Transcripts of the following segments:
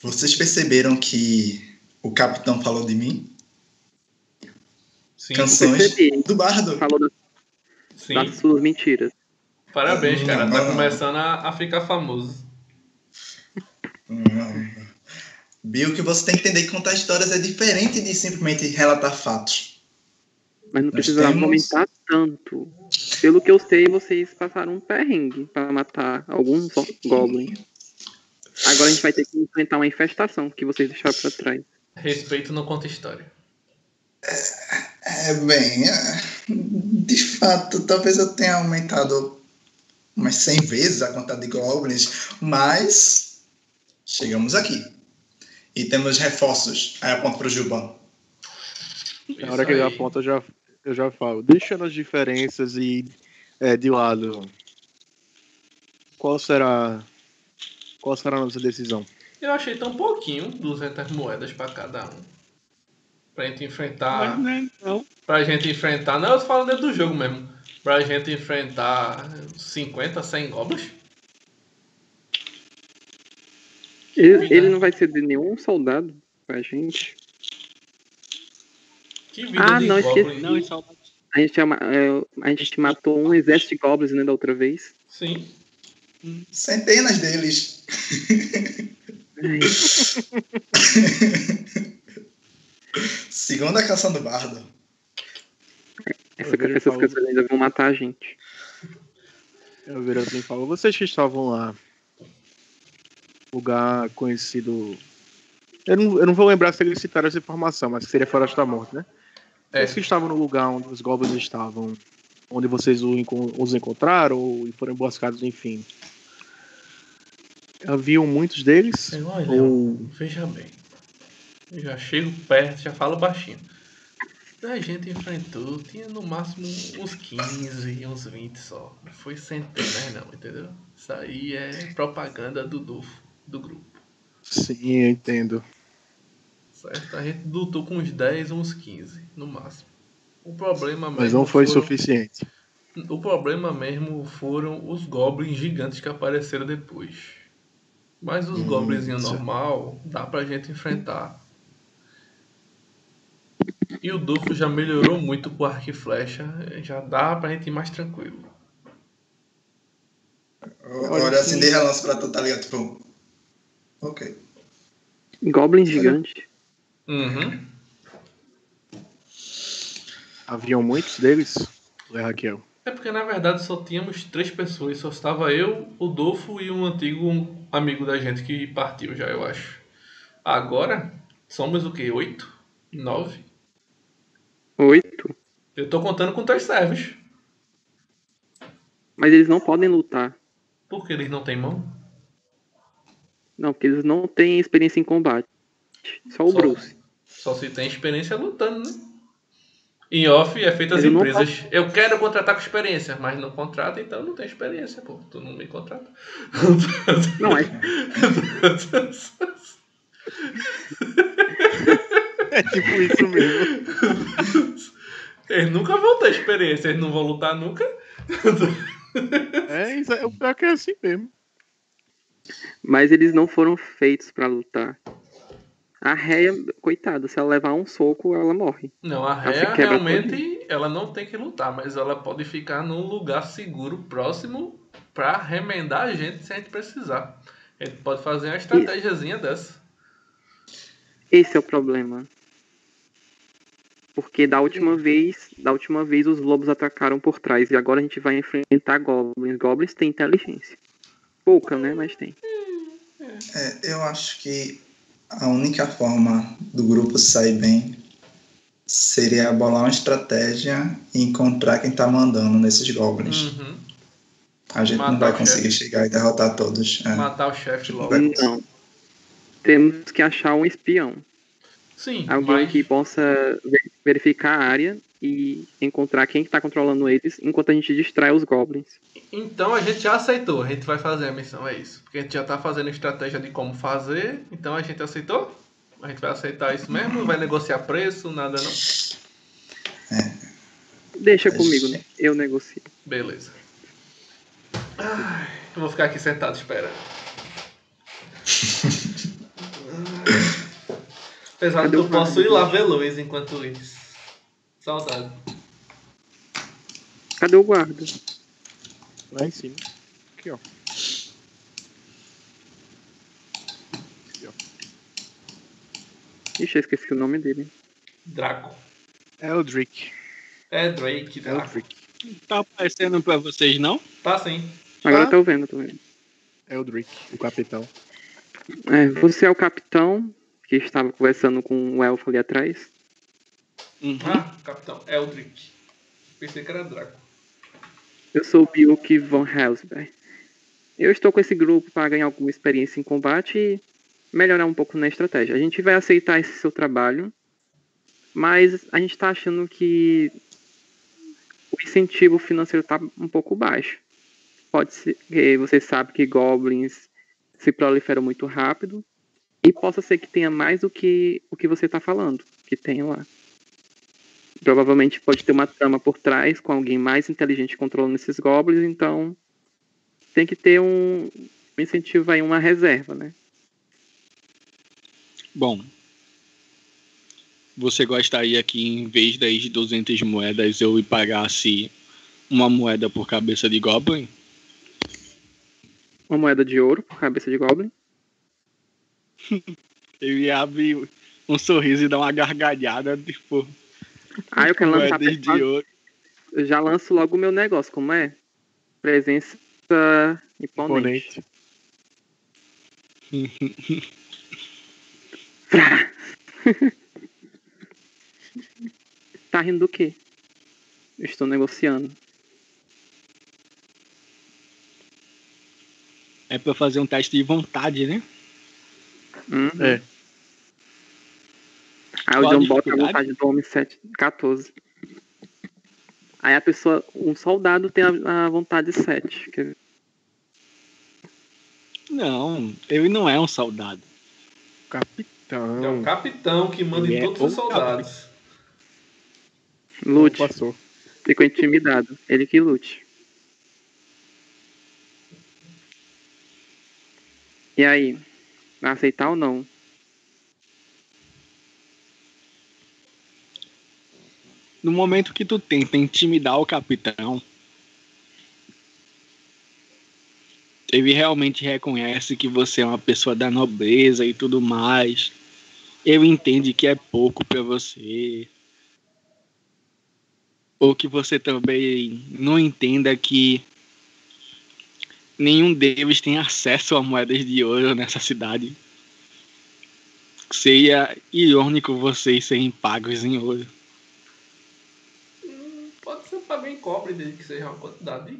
Vocês perceberam que o capitão falou de mim? Sim. Canções do Bardo. Falou das, Sim. das suas mentiras. Parabéns, cara. Tá Não. começando a, a ficar famoso. Hum. Bill, que você tem que entender que contar histórias é diferente de simplesmente relatar fatos. Mas não Nós precisava temos- aumentar tanto. Pelo que eu sei, vocês passaram um perrengue para matar alguns go- goblins. Agora a gente vai ter que enfrentar uma infestação que vocês deixaram pra trás. Respeito não conta história. É, bem, é, de fato, talvez eu tenha aumentado umas 100 vezes a quantidade de goblins, mas chegamos aqui. E temos reforços. Aí aponto pro Juban. Na hora que ele aponta, eu já, eu já falo. Deixando as diferenças e é, de lado, qual será qual será a nossa decisão? Eu achei tão pouquinho 200 moedas pra cada um. Pra gente enfrentar. Mas, né, não. Pra gente enfrentar. Não, eu tô falando dentro do jogo mesmo. Pra gente enfrentar 50, 100 goblins. Ele, ele não vai ser de nenhum soldado pra gente. Que vida Ah, de não, goblin. esqueci. Não, é uma- A gente, ama- é, a gente matou um exército de goblins né, da outra vez. Sim. Centenas deles. Segunda canção do Bardo. essa- essas coisas ainda vão matar a gente. Eu viro assim e falo, vocês que estavam lá, lugar conhecido. Eu não, eu não vou lembrar se eles citaram essa informação, mas que seria Floresta da Morte, né? É. Vocês que estavam no lugar onde os goblins estavam, onde vocês os encontraram ou foram emboscados, enfim. Haviam muitos deles? Ou veja bem. Eu já chego perto, já falo baixinho. A gente enfrentou, tinha no máximo uns 15, uns 20 só. Não foi centenas não, entendeu? Isso aí é propaganda do Dufo, do grupo. sim, eu entendo. Certo? A gente lutou com uns 10, uns 15, no máximo. O problema mesmo Mas não foi foram- suficiente. O problema mesmo foram os goblins gigantes que apareceram depois. Mas os Hum, goblinzinhos normal dá pra gente enfrentar. E o Dufo já melhorou muito com arco e flecha, já dá pra gente ir mais tranquilo. Olha assim de relance pra tu, tá ligado? Tipo. Ok. Goblin gigante. Uhum. Haviam muitos deles? Lé Raquel. É porque na verdade só tínhamos três pessoas, só estava eu, o Dofo e um antigo amigo da gente que partiu já, eu acho. Agora somos o que? Oito? Nove? Oito. Eu tô contando com três servos. Mas eles não podem lutar. Porque eles não têm mão? Não, porque eles não têm experiência em combate. Só o Só- Bruce. Só se tem experiência lutando, né? Em off é feito Ele não empresas. Eu quero contratar com experiência, mas não contrata, então não tem experiência, pô. Tu não me contrata. Não, é. É tipo isso mesmo. Eles nunca vão ter experiência, eles não vão lutar nunca. É, isso é, o pior que é assim mesmo. Mas eles não foram feitos pra lutar. A Réia, coitada, se ela levar um soco, ela morre. Não, a quebra realmente ela não tem que lutar, mas ela pode ficar num lugar seguro, próximo, pra remendar a gente se a gente precisar. A gente pode fazer uma estratégiazinha dessa. Esse é o problema. Porque da última vez, da última vez os lobos atacaram por trás e agora a gente vai enfrentar goblins. Goblins têm inteligência. Pouca, né? Mas tem. É, eu acho que a única forma do grupo sair bem seria bolar uma estratégia e encontrar quem tá mandando nesses goblins. Uhum. A gente não Matar vai o conseguir chegar e derrotar todos. é. Matar o chefe logo. Vai- Não. Temos que achar um espião. Sim, Alguém mas que possa ver- verificar a área e encontrar quem está controlando eles enquanto a gente distrai os goblins. então a gente já aceitou. A gente vai fazer a missão, é isso. Porque a gente já tá fazendo estratégia de como fazer. Então a gente aceitou? A gente vai aceitar isso mesmo? Não vai negociar preço, nada não? Deixa Mas- comigo, né? Eu negocio. Beleza. Ai, eu vou ficar aqui sentado esperando. Apesar Cadê que o eu posso guarda? ir lá ver luz enquanto isso. Saudade. Cadê o guarda? Lá em cima. Aqui, ó. Aqui, ó. Ixi, eu esqueci o nome dele. Draco. Eldrick. É Drake, Draco. Eldrick. Tá aparecendo pra vocês, não? Tá sim. Agora Ah. eu tô vendo, tô vendo. Eldrick, o capitão. É, você é o capitão que estava conversando com o elfo ali atrás? Uhum. Ah, capitão. Eldrick. Pensei que era Draco. Eu sou o Biuk von Helsberg. Eu estou com esse grupo para ganhar alguma experiência em combate e melhorar um pouco na estratégia. A gente vai aceitar esse seu trabalho, mas a gente está achando que o incentivo financeiro está um pouco baixo. Pode ser que você sabe que goblins se proliferam muito rápido e possa ser que tenha mais do que o que você está falando, que tem lá. Provavelmente pode ter uma trama por trás com alguém mais inteligente controlando esses goblins, então tem que ter um um incentivo aí, uma reserva, né? Bom. Você gostaria que em vez das 200 moedas eu lhe pagasse uma moeda por cabeça de Goblin? Uma moeda de ouro por cabeça de goblin. Ele abre um sorriso e dá uma gargalhada, tipo, Ah, eu quero lançar persuasão. ouro. Eu já lanço logo o meu negócio, como é? Presença imponente. Imponente. Tá rindo do quê? Eu estou negociando. É pra fazer um teste de vontade, né? Uhum. É. Aí o John bota a vontade do homem 7, 14. Aí a pessoa, um soldado tem a, a vontade 7. Quer ver? Não, ele não é um soldado. Capitão. É o capitão que manda Ele em é todos os o soldados. Lute. Passou. Ficou intimidado. Ele que lute. E aí? Vai aceitar ou não? No momento que tu tenta intimidar o capitão, ele realmente reconhece que você é uma pessoa da nobreza e tudo mais. Ele entende que é pouco pra você. Ou que você também não entenda que nenhum deles tem acesso a moedas de ouro nessa cidade. Seria irônico vocês serem pagos em ouro. Em cobre, desde que seja uma quantidade.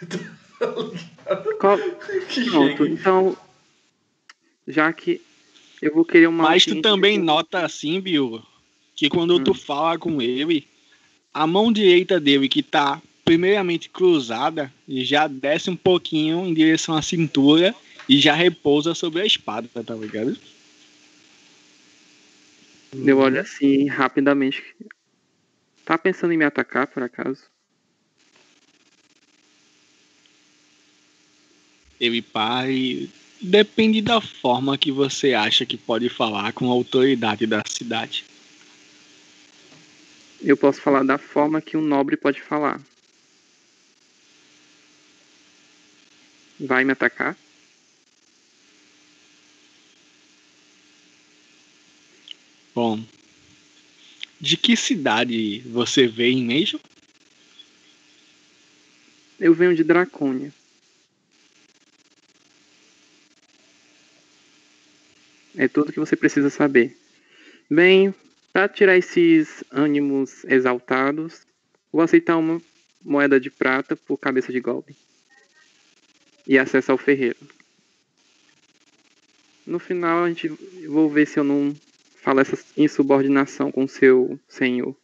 Qual- que Pronto, então. Já que eu vou querer uma. Mas tu também com- nota assim, Bill, que quando Hum. tu fala com ele, a mão direita dele que tá primeiramente cruzada, já desce um pouquinho em direção à cintura e já repousa sobre a espada, tá ligado? Eu olho assim rapidamente. Tá pensando em me atacar, por acaso? Ele para e depende da forma que você acha que pode falar com a autoridade da cidade. Eu posso falar da forma que um nobre pode falar. Vai me atacar? Bom, de que cidade você vem mesmo? Eu venho de Dracônia. É tudo que você precisa saber. Bem, para tirar esses ânimos exaltados, vou aceitar uma moeda de prata por cabeça de golpe. E acesso ao ferreiro. No final, a gente vou ver se eu não falo essa insubordinação com seu senhor.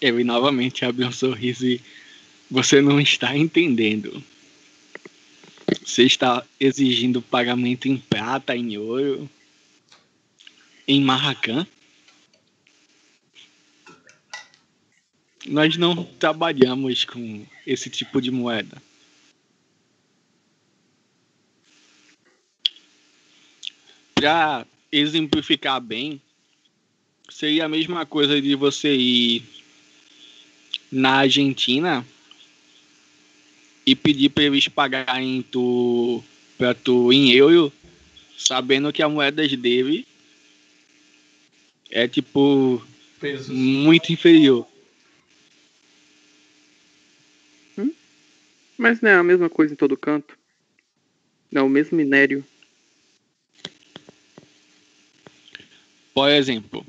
Ele novamente abre um sorriso e você não está entendendo. Você está exigindo pagamento em prata, em ouro, em marracã. Nós não trabalhamos com esse tipo de moeda. Para exemplificar bem, seria a mesma coisa de você ir na Argentina e pedir para eles pagarem tu, pra tu em euro, sabendo que a moeda dele é tipo Pesos. muito inferior. Mas não é a mesma coisa em todo canto. Não é o mesmo minério. Por exemplo,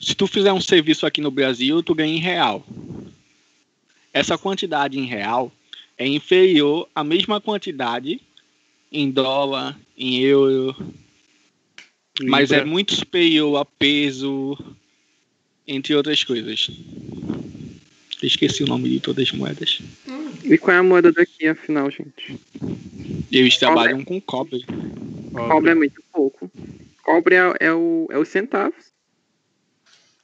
se tu fizer um serviço aqui no Brasil, tu ganha em real. Essa quantidade em real é inferior à mesma quantidade em dólar, em euro, mas é Libra. muito superior a peso, entre outras coisas. Esqueci o nome de todas as moedas. E qual é a moeda daqui, afinal, gente? Eles trabalham com cobre. Cobre é muito pouco. Cobre é, é o, é os centavos.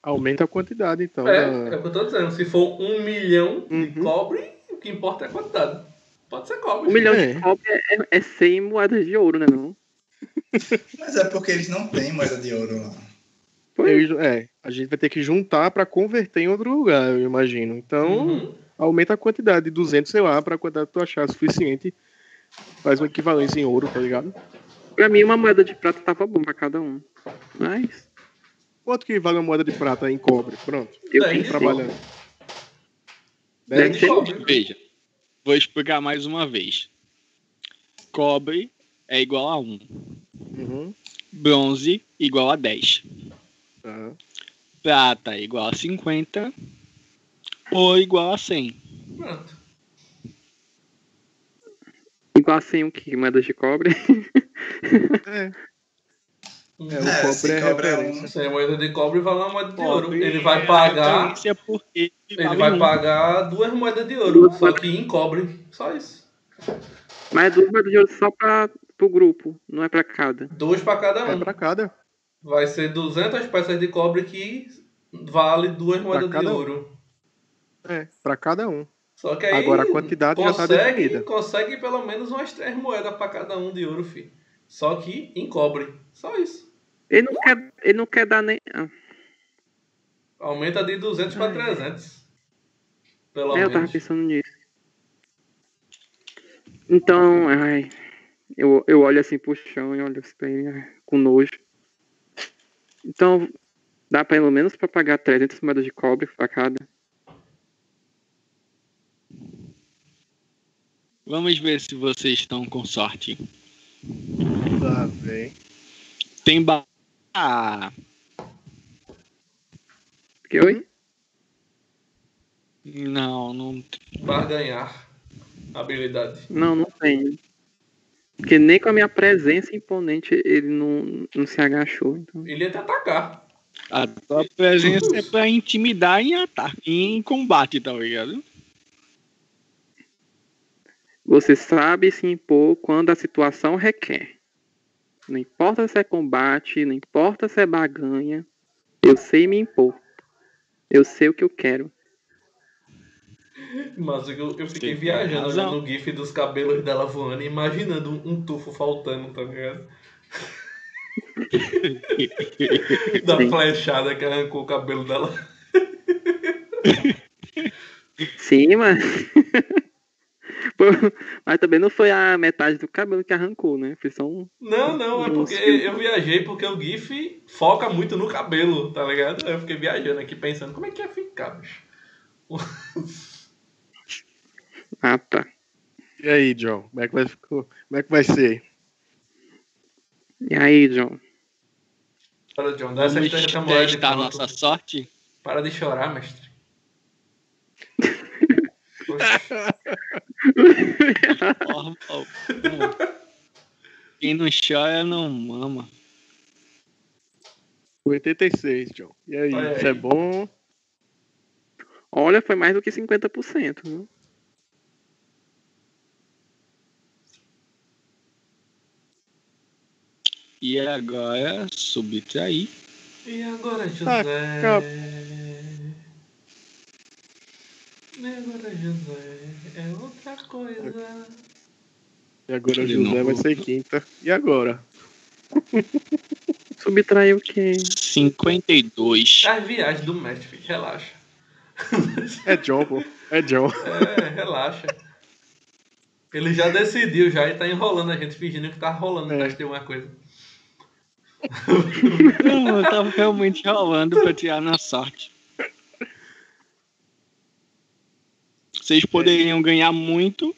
Aumenta a quantidade, então. É, da- é o que eu tô dizendo. Se for um milhão de Uhum. cobre, o que importa é a quantidade. Pode ser cobre. Um milhão É. de cobre é, é 100 moedas de ouro, né? Não? Mas é porque eles não têm moeda de ouro lá. Eles- é, a gente vai ter que juntar para converter em outro lugar, eu imagino. Então, Uhum. aumenta a quantidade de 200, sei lá, para a quantidade que tu achar suficiente. Faz uma equivalência em ouro, tá ligado? Pra mim, uma moeda de prata tava bom pra cada um. Mas, Quanto que vale uma moeda de prata em cobre? Pronto, eu tenho trabalhando. Deve ser. cobre. Veja, vou explicar mais uma vez. Cobre é igual a 1. Uhum, Bronze igual a 10. tá. Prata igual a 50. Ouro igual a 100. Pronto. Igual assim o que? Moedas de cobre? É, é, o É, cobre se é cobre é referência. um- Sem moeda de cobre vale uma moeda de ouro. Ele vai é pagar. Ele vale vai um. pagar duas moedas de ouro. Duas Só moedas. que em cobre. Só isso. Mas duas moedas de ouro só pra, pro grupo, não é pra cada. Duas pra cada É um. para cada. Vai ser 200 peças de cobre que vale duas moedas de cada um. ouro. É, para cada um. Só que aí Agora a quantidade já tá consegue, definida. consegue pelo menos umas três moedas pra cada um de ouro, filho. Só que em cobre. Só isso. Ele não quer, ele não quer dar nem. ah, Aumenta de 200 pra 300. Pelo é, eu tava menos. pensando nisso. Então, ai. Eu, eu olho assim pro chão e olho assim pra ele com nojo. Então, dá pelo menos pra pagar 300 moedas de cobre pra cada. Vamos ver se vocês estão com sorte. Tá bem. Tem ba... Ah, Que oi? não, não. Barganhar. Habilidade. Não, não tem. Porque nem com a minha presença imponente ele não, não se agachou. Então. Ele ia te atacar. A tua presença é pra intimidar em ataque, em combate, tá ligado? Você sabe se impor quando a situação requer. Não importa se é combate, não importa se é baganha. Eu sei me impor. Eu sei o que eu quero. Mas eu, eu fiquei Tem viajando olhando o gif dos cabelos dela voando e imaginando um, um tufo faltando, tá ligado? da Sim. flechada que arrancou o cabelo dela. Sim, mas. Pô, mas também não foi a metade do cabelo que arrancou, né? Foi só um. Não, não, é porque eu viajei porque o GIF foca muito no cabelo, tá ligado? Aí Eu fiquei viajando aqui pensando, como é que ia ficar, bicho? Ah, tá. E aí, John? Como é que vai, ficar- como é que vai ser? E aí, John? Para, John, dá essa Vamos estrela moeda de testar a pronto. nossa sorte. Para de chorar, mestre. Quem não chora não mama. 86, John. E aí, Olha isso é bom? Olha, foi mais do que 50%, viu? E agora subtrair. E agora, José? Ah, E agora, José? É outra coisa. E agora o De José vai ser quinta. E agora? Subtraiu o quê? 52. As viagens do mestre, filho, relaxa. É John, pô. É John. É, relaxa. Ele já decidiu já e tá enrolando a gente, fingindo que tá rolando É. teste de alguma coisa. Não, eu tava realmente rolando pra tirar na sorte. Vocês poderiam ganhar muito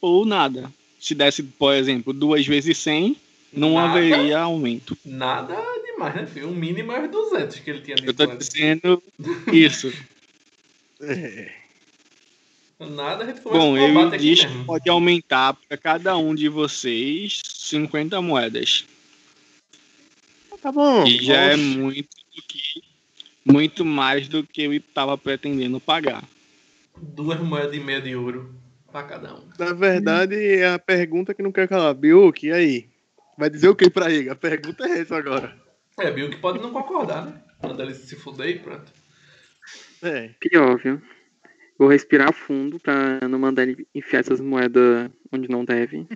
ou nada. Se desse, por exemplo, duas vezes 100, não Nada. haveria aumento. Nada demais, né, filho? O mínimo é os 200 que ele tinha Eu tô antes. dizendo isso. Nada, a gente começa Bom, o eu disse que pode aumentar para cada um de vocês 50 moedas. Tá bom. E já é muito do que muito mais do que eu estava pretendendo pagar. Duas moedas e meia de ouro pra cada um. Na verdade, é a pergunta que não quer calar. Biuk, e aí? Vai dizer o que pra ele? A pergunta é essa agora. É, que pode não concordar, né? Manda ele se fuder e pronto. É. Pior, viu? Vou respirar fundo pra não mandar ele enfiar essas moedas onde não deve.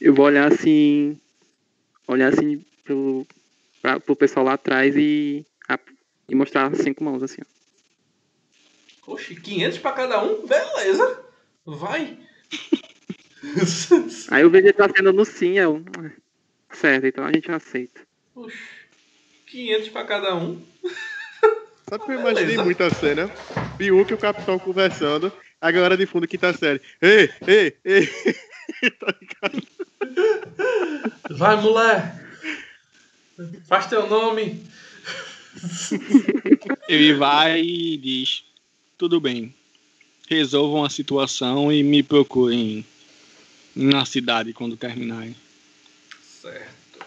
Eu vou olhar assim. Olhar assim pro, pra, pro pessoal lá atrás e, a- e mostrar as cinco mãos assim. ó. Oxe, 500 pra cada um? Beleza. Vai. Aí eu vejo ele trazendo no sim, eu. "Ah, Certo, então a gente aceita. Oxe, 500 pra cada um. Sabe que eu imaginei Beleza. muito a cena? Biuk e o capitão conversando. A galera de fundo quinta série. Ei, ei, ei. tá ligado? Vai, mulher. Faz teu nome. Ele vai e diz: tudo bem, resolvam a situação e me procurem na cidade quando terminarem. Certo.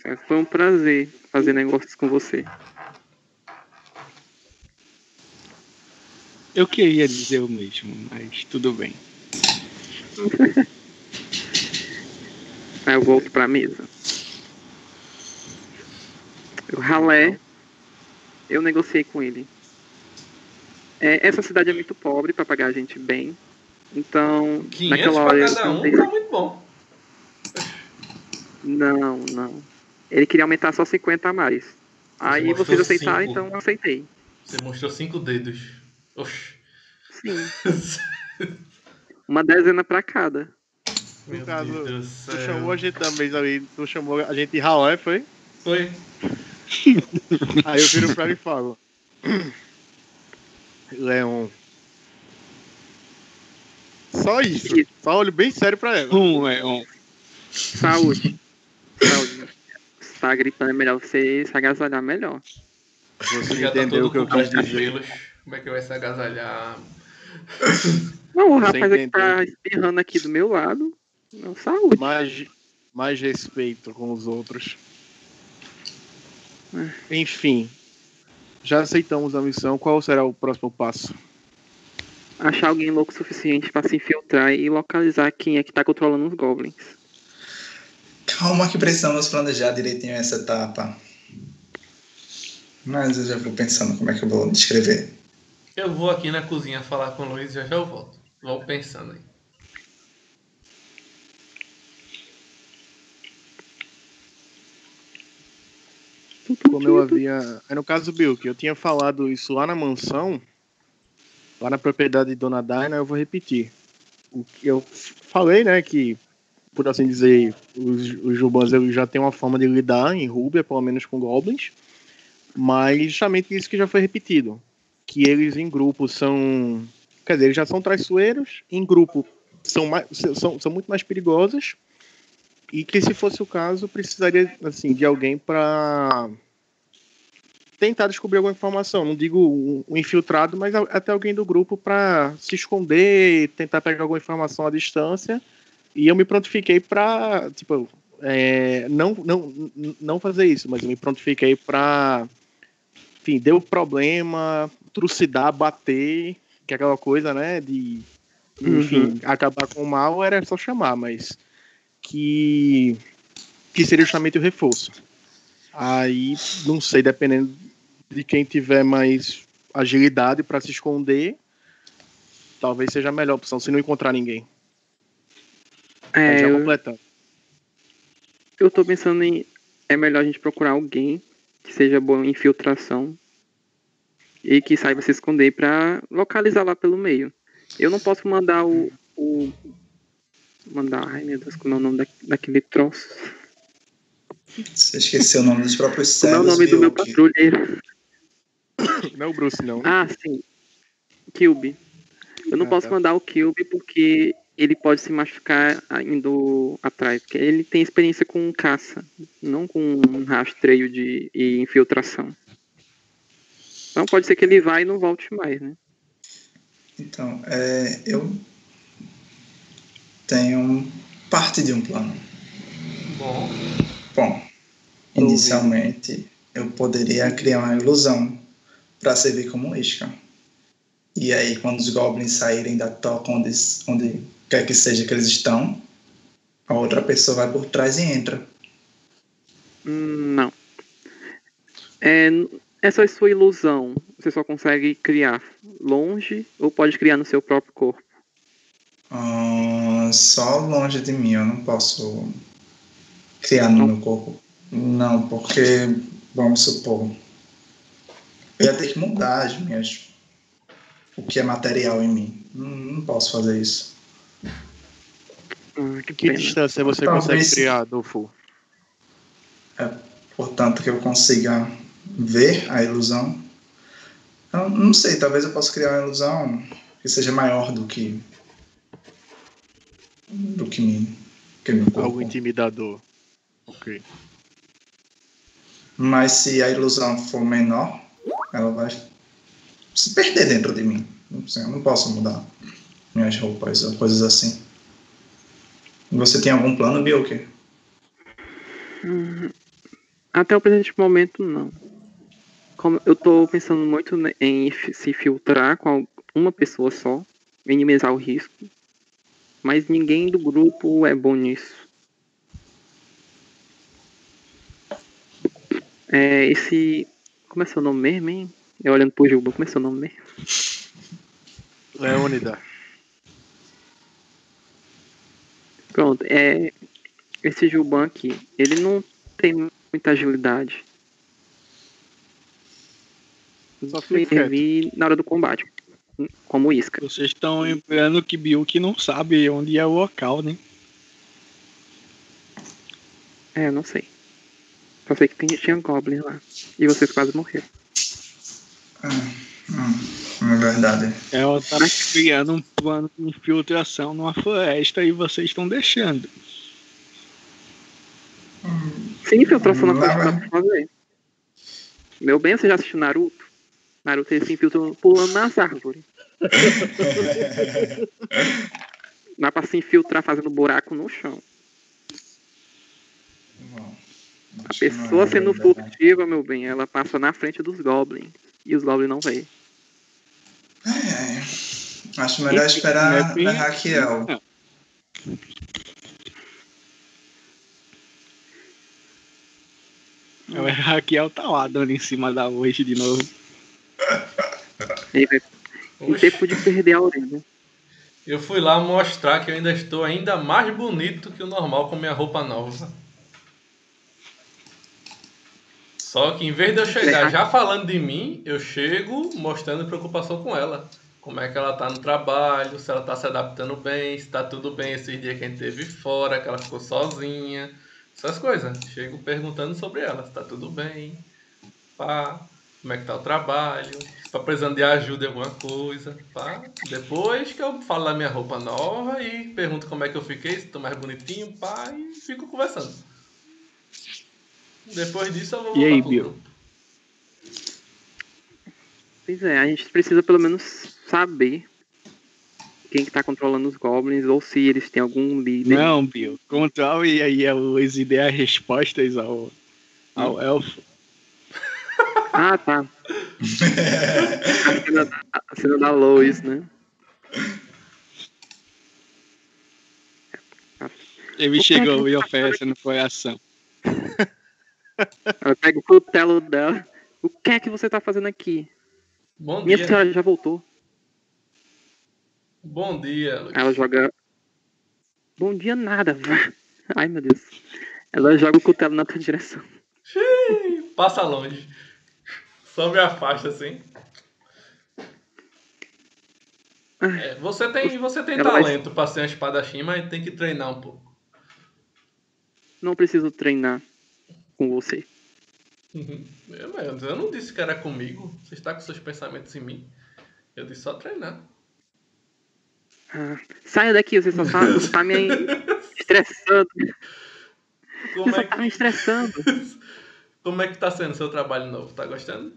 Certo, Foi um prazer fazer negócios com você. Eu queria dizer o mesmo, mas tudo bem. Aí eu volto pra mesa. O ralé, eu negociei com ele. É, essa cidade é muito pobre pra pagar a gente bem. Então, 500 naquela pra hora eu cada um tá muito bom. Não, não. Ele queria aumentar só 50 a mais. Aí mostrou vocês aceitaram, cinco. então eu aceitei. Você mostrou cinco dedos. Oxe. Sim. Uma dezena pra cada. Meu No caso, Deus do Tu céu. chamou a gente também ali. Tu chamou a gente de ralé, foi? Foi. Aí eu viro pra ele e falo. Leon. Só isso. Só olho bem sério pra ela. Um é um. Saúde. Saúde. Se tá gripando é melhor você se agasalhar melhor. Você Já tá entendeu todo o que eu quis de dizer. Como é que vai se agasalhar? Não, o rapaz é que tá espirrando aqui do meu lado. Não, saúde. Mais, mais respeito com os outros. É. Enfim. Já aceitamos a missão. Qual será o próximo passo? Achar alguém louco o suficiente pra se infiltrar e localizar quem é que tá controlando os goblins. Calma que precisamos planejar direitinho essa etapa. Mas eu já vou pensando como é que eu vou descrever. Eu vou aqui na cozinha falar com o Luiz e já já eu volto. Vou pensando aí. Como eu havia. Aí no caso Bill, que eu tinha falado isso lá na mansão, lá na propriedade de Dona Daina, eu vou repetir. O que eu falei, né, que, por assim dizer, os, os Jubans já têm uma forma de lidar em Rúbia, pelo menos com goblins, mas justamente isso que já foi repetido. Que eles em grupo são. Quer dizer, eles já são traiçoeiros, em grupo são, mais, são, são muito mais perigosos e que se fosse o caso precisaria assim de alguém para tentar descobrir alguma informação. Não digo um, um infiltrado mas até alguém do grupo para se esconder tentar pegar alguma informação à distância. E eu me prontifiquei para tipo é, não não não fazer isso mas eu me prontifiquei para enfim deu problema trucidar bater que é aquela coisa né de enfim acabar com o mal era só chamar mas que que seria justamente o reforço. Aí, não sei, dependendo de quem tiver mais agilidade para se esconder, talvez seja a melhor opção, se não encontrar ninguém. É, já eu, completando. eu tô pensando em. É melhor a gente procurar alguém que seja bom em infiltração e que saiba se esconder pra localizar lá pelo meio. Eu não posso mandar o. o mandar. Ai meu Deus, como é o nome da, daquele troço? Você esqueceu o nome dos próprios Como é o nome do meu que- patrulheiro? Não é o Bruce, não. Ah, sim. Cube. Eu não Ah, posso tá. mandar o Cube porque ele pode se machucar indo atrás. Porque ele tem experiência com caça, não com rastreio de, e infiltração. Então pode ser que ele vá e não volte mais, né? Então, é, eu tenho parte de um plano. Bom, Bom, inicialmente eu poderia criar uma ilusão para servir como isca. E aí, quando os goblins saírem da toca onde, onde quer que seja que eles estão, a outra pessoa vai por trás e entra. Não. É, essa sua ilusão, você só consegue criar longe ou pode criar no seu próprio corpo? Ah, só longe de mim, eu não posso criar no Não. meu corpo. Não, porque, vamos supor, eu ia ter que mudar as minhas. o que é material em mim. Não, não posso fazer isso. Ah, que distância você Talvez- consegue criar do full? Portanto, que eu consiga ver a ilusão. Eu não sei, talvez eu possa criar uma ilusão que seja maior do que. do que mim. Que meu corpo. Algo intimidador. Ok. Mas se a ilusão for menor, ela vai se perder dentro de mim. Eu não posso mudar minhas roupas ou coisas assim. Você tem algum plano, Bilker? Hum, Até o presente momento, não. Como eu tô pensando muito em se filtrar com uma pessoa só, minimizar o risco. Mas ninguém do grupo é bom nisso. É, esse. Como é seu nome mesmo, hein? Eu olhando pro Juba, como é seu nome mesmo? Leônida. Pronto, é. Esse Juban aqui, ele não tem muita agilidade. Só servir na hora do combate. Como isca. Vocês estão lembrando que Biuk não sabe onde é o local, né? É, não sei. Só sei que tem, tinha Goblin lá. E vocês quase morreram. Ah, hum, é verdade. Ela tá criando um plano de infiltração numa floresta e vocês estão deixando. Sim, infiltração na floresta fazer. Meu bem, você já assistiu Naruto? Naruto ele se infiltra pulando nas árvores. Dá pra se infiltrar fazendo buraco no chão. Bom, acho não pessoa é sendo verdade. furtiva, meu bem, ela passa na frente dos Goblins. E os Goblins não veem. Ai, ai. Acho melhor esperar Enfim, a Raquel. Não. A Raquel tá lá dando em cima da hoje de novo. Em oxe, tempo de perder a orelha. eu fui lá mostrar que eu ainda estou ainda mais bonito que o normal com minha roupa nova. Só que em vez de eu chegar já falando de mim, eu chego mostrando preocupação com ela. Como é que ela tá no trabalho, se ela tá se adaptando bem, se tá tudo bem esses dias que a gente teve fora, que ela ficou sozinha. Essas coisas. Chego perguntando sobre ela, se tá tudo bem. Pá, como é que tá o trabalho, se tá precisando de ajuda em alguma coisa. Pá. Depois que eu falo da minha roupa nova e pergunto como é que eu fiquei, se tô mais bonitinho, pá, e fico conversando. Depois disso eu vou E aí, Bill? Pois é, a gente precisa pelo menos saber quem que tá controlando os Goblins ou se eles têm algum líder. Não, Bill. Controle aí a Luiz e dê as respostas ao, ao elfo. Ah, tá. a, cena, da- a cena da Lois, né? Ele chegou e oferece no coração. Ela pega o cutelo dela. O que é que você tá fazendo aqui? Bom Minha dia. senhora já voltou. Bom dia, ela joga. Bom dia, nada. Ai, meu Deus. Ela joga o cutelo na tua direção. Passa longe. Só me afasta assim. É, você tem, você tem Ela vai- talento pra ser um espadachim, mas tem que treinar um pouco. Não preciso treinar com você. Uhum. Eu, não disse que era comigo. Você está com seus pensamentos em mim. Eu disse só treinar. Ah, saia daqui, você só tá, tá me estressando. Como Você é, tá me que, estressando. como é que tá sendo seu trabalho novo? Tá gostando?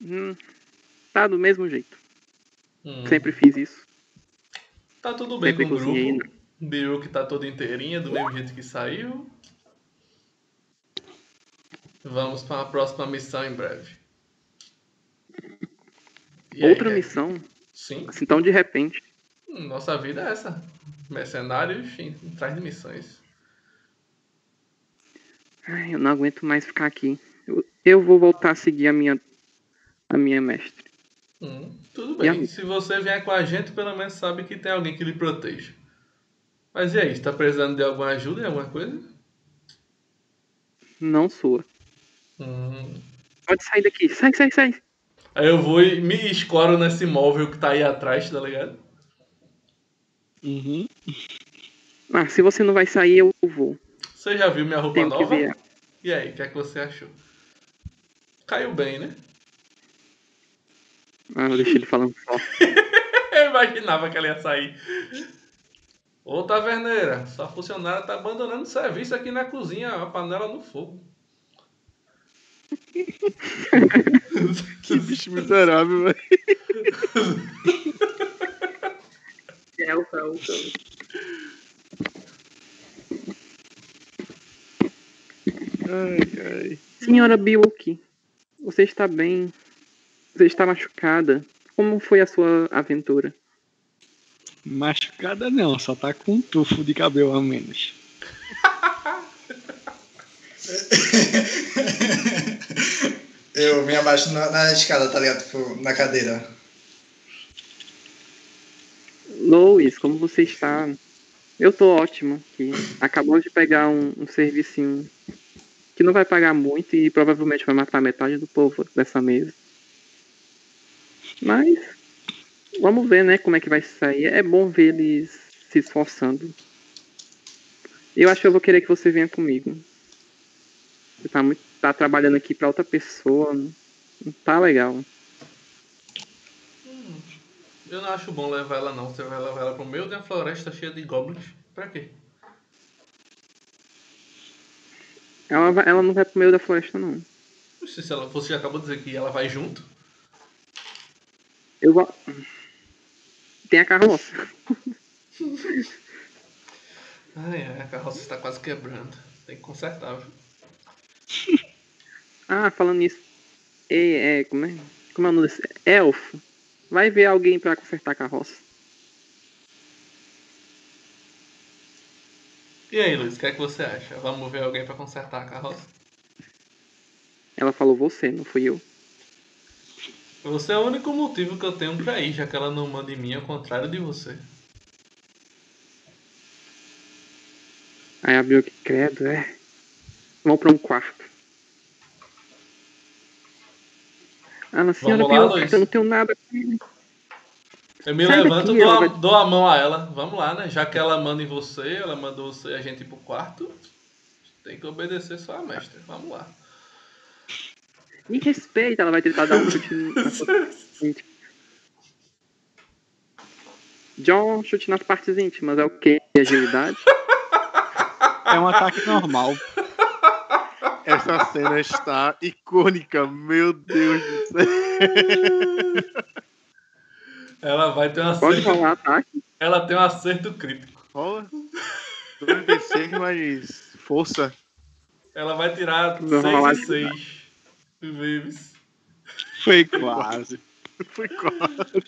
Hum, tá do mesmo jeito. Hum. Sempre fiz isso. Tá tudo bem sempre com o grupo. Biru que tá toda inteirinha, do mesmo jeito que saiu. Vamos para a próxima missão em breve. E aí, Outra Jack? missão, Sim. assim, tão de repente. Nossa vida é essa. Mercenários em, atrás de missões. Ai, eu não aguento mais ficar aqui. Eu, eu vou voltar a seguir a minha, a minha mestre. Hum, tudo a bem. mim? Se você vier com a gente, pelo menos sabe que tem alguém que lhe proteja. Mas e aí, está precisando de alguma ajuda em alguma coisa? Não sua. Hum. Pode sair daqui. Sai, sai, sai. Aí eu vou e me escoro nesse móvel que tá aí atrás, tá ligado? Uhum. Ah, se você não vai sair, eu vou. Você já viu minha roupa Tenho nova? E aí, o que é que você achou? Caiu bem, né? Ah, eu deixei ele falando só. Eu imaginava que ela ia sair. Ô taverneira, sua funcionária tá abandonando o serviço aqui na cozinha, a panela no fogo. Que bicho miserável, velho. É, o Raul também. Ai, ai. Senhora Bilk, você está bem? Você está machucada? Como foi a sua aventura? Machucada não, só tá com um tufo de cabelo a menos. Eu me abaixo na, na escada, tá ligado? Tipo, na cadeira. Lois, como você está? Eu tô ótimo aqui. Acabou de pegar um, um servicinho que não vai pagar muito e provavelmente vai matar metade do povo dessa mesa. Mas vamos ver, né, como é que vai sair. É bom ver eles se esforçando. Eu acho que eu vou querer que você venha comigo. Você tá muito tá trabalhando aqui pra outra pessoa. Não não tá legal. Eu não acho bom levar ela não. Você vai levar ela pro meio de uma floresta cheia de goblins. Pra quê? Ela, vai- ela não vai pro meio da floresta, não. Não sei se ela, você já acabou de dizer que ela vai junto. Eu vou. Tem a carroça. Ai, ai, a carroça está quase quebrando. Tem que consertar, viu? Ah, falando nisso. É, é, como é? Como é o nome desse? Elfo. Vai ver alguém pra consertar a carroça. E aí, Luiz, o que é que você acha? Vamos ver alguém pra consertar a carroça? Ela falou você, não fui eu. Você é o único motivo que eu tenho pra ir, já que ela não manda em mim, ao contrário de você. Aí abriu que credo, é. Vamos pra um quarto. Ah, mas senhora Vamos lá, Luiz. eu não tenho nada comigo. Eu me Sai levanto daqui, dou, a, vai- dou a mão a ela. Vamos lá, né? Já que ela manda em você, ela mandou você a gente ir pro quarto. Tem que obedecer só a mestra. Vamos lá. Me respeita, ela vai tentar dar um chute na. John, chute nas partes íntimas, é o quê? Agilidade? É um ataque normal. Essa cena está icônica, meu Deus do céu. Ela vai ter um Pode acerto. rolar ataque? Ela tem um acerto crítico. Rola. 96 mais força. Ela vai tirar rolar 6 e 6. Vezes. Foi quase. Foi quase.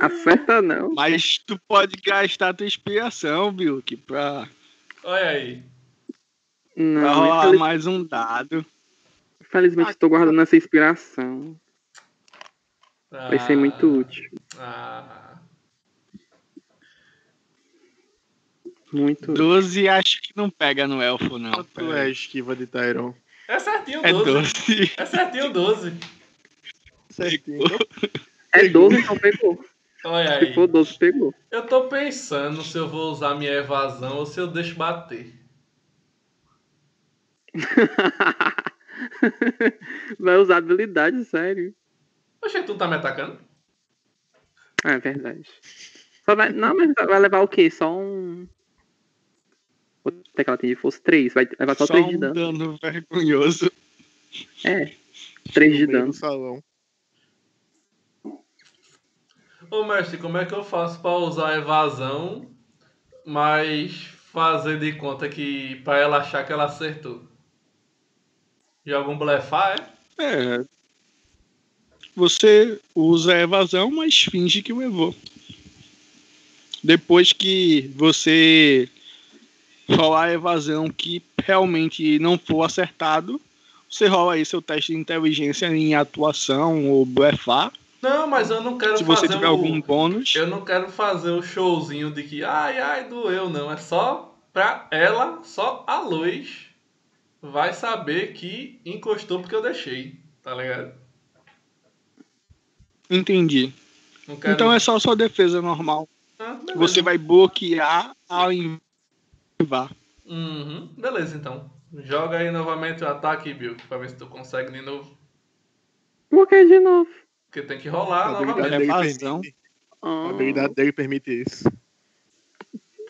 Acerta não. Mas tu pode gastar tua inspiração, Bilk, pra, Olha aí. Não, rolar infeliz- mais um dado. infelizmente estou guardando essa inspiração. Vai ser Ah, muito útil. Ah. Muito. 12 acho que não pega no elfo, não. Quanto é esquiva de Tyron? É certinho É 12. 12. É certinho 12. Certinho. É 12, então pegou. Olha Se aí. for 12, pegou. Eu tô pensando se eu vou usar minha evasão ou se eu deixo bater. Vai usar habilidade, sério. Oxe, tu tá me atacando? É verdade. Só vai... Não, mas vai levar o quê? Só um. Até que ela tem de força 3. Vai levar só, Só 3 de um dano. dano vergonhoso. É. 3 de No dano. do salão. Ô mestre, como é que eu faço pra usar a evasão, mas fazer de conta que. pra ela achar que ela acertou? Joga um blefar, é? É. Você usa a evasão, mas finge que levou. Depois que você rolar a evasão que realmente não for acertado, você rola aí seu teste de inteligência em atuação ou blefar. Não, mas eu não quero Se você fazer tiver o... algum bônus. Eu não quero fazer o showzinho de que ai ai doeu, não. É só pra ela, só a luz vai saber que encostou porque eu deixei. Tá ligado? Entendi. Quero. Então é só sua defesa normal. Ah. Você vai bloquear ao invar. Uhum. Beleza, então. Joga aí novamente o ataque, Bill, pra ver se tu consegue de novo. Por que de novo? Porque tem que rolar A novamente. Ah, a habilidade dele permite isso.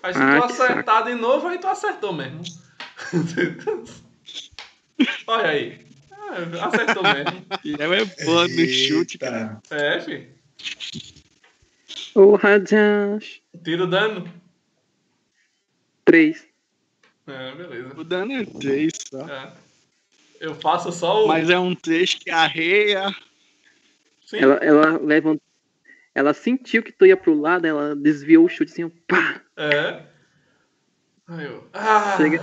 Aí se Ah, tu acertar de novo, aí tu acertou mesmo. Olha aí. Ah, acertou mesmo. Ela é boa no chute, cara. É, fi. O Rajash. Tira o dano. 3. É, beleza. O dano é 3 só. É. Eu faço só o. Mas é um 3 que arreia. Sim. Ela, ela levantou. Ela sentiu que tu ia pro lado, ela desviou o chute assim, pá! É. Aí eu. Ah! Chega.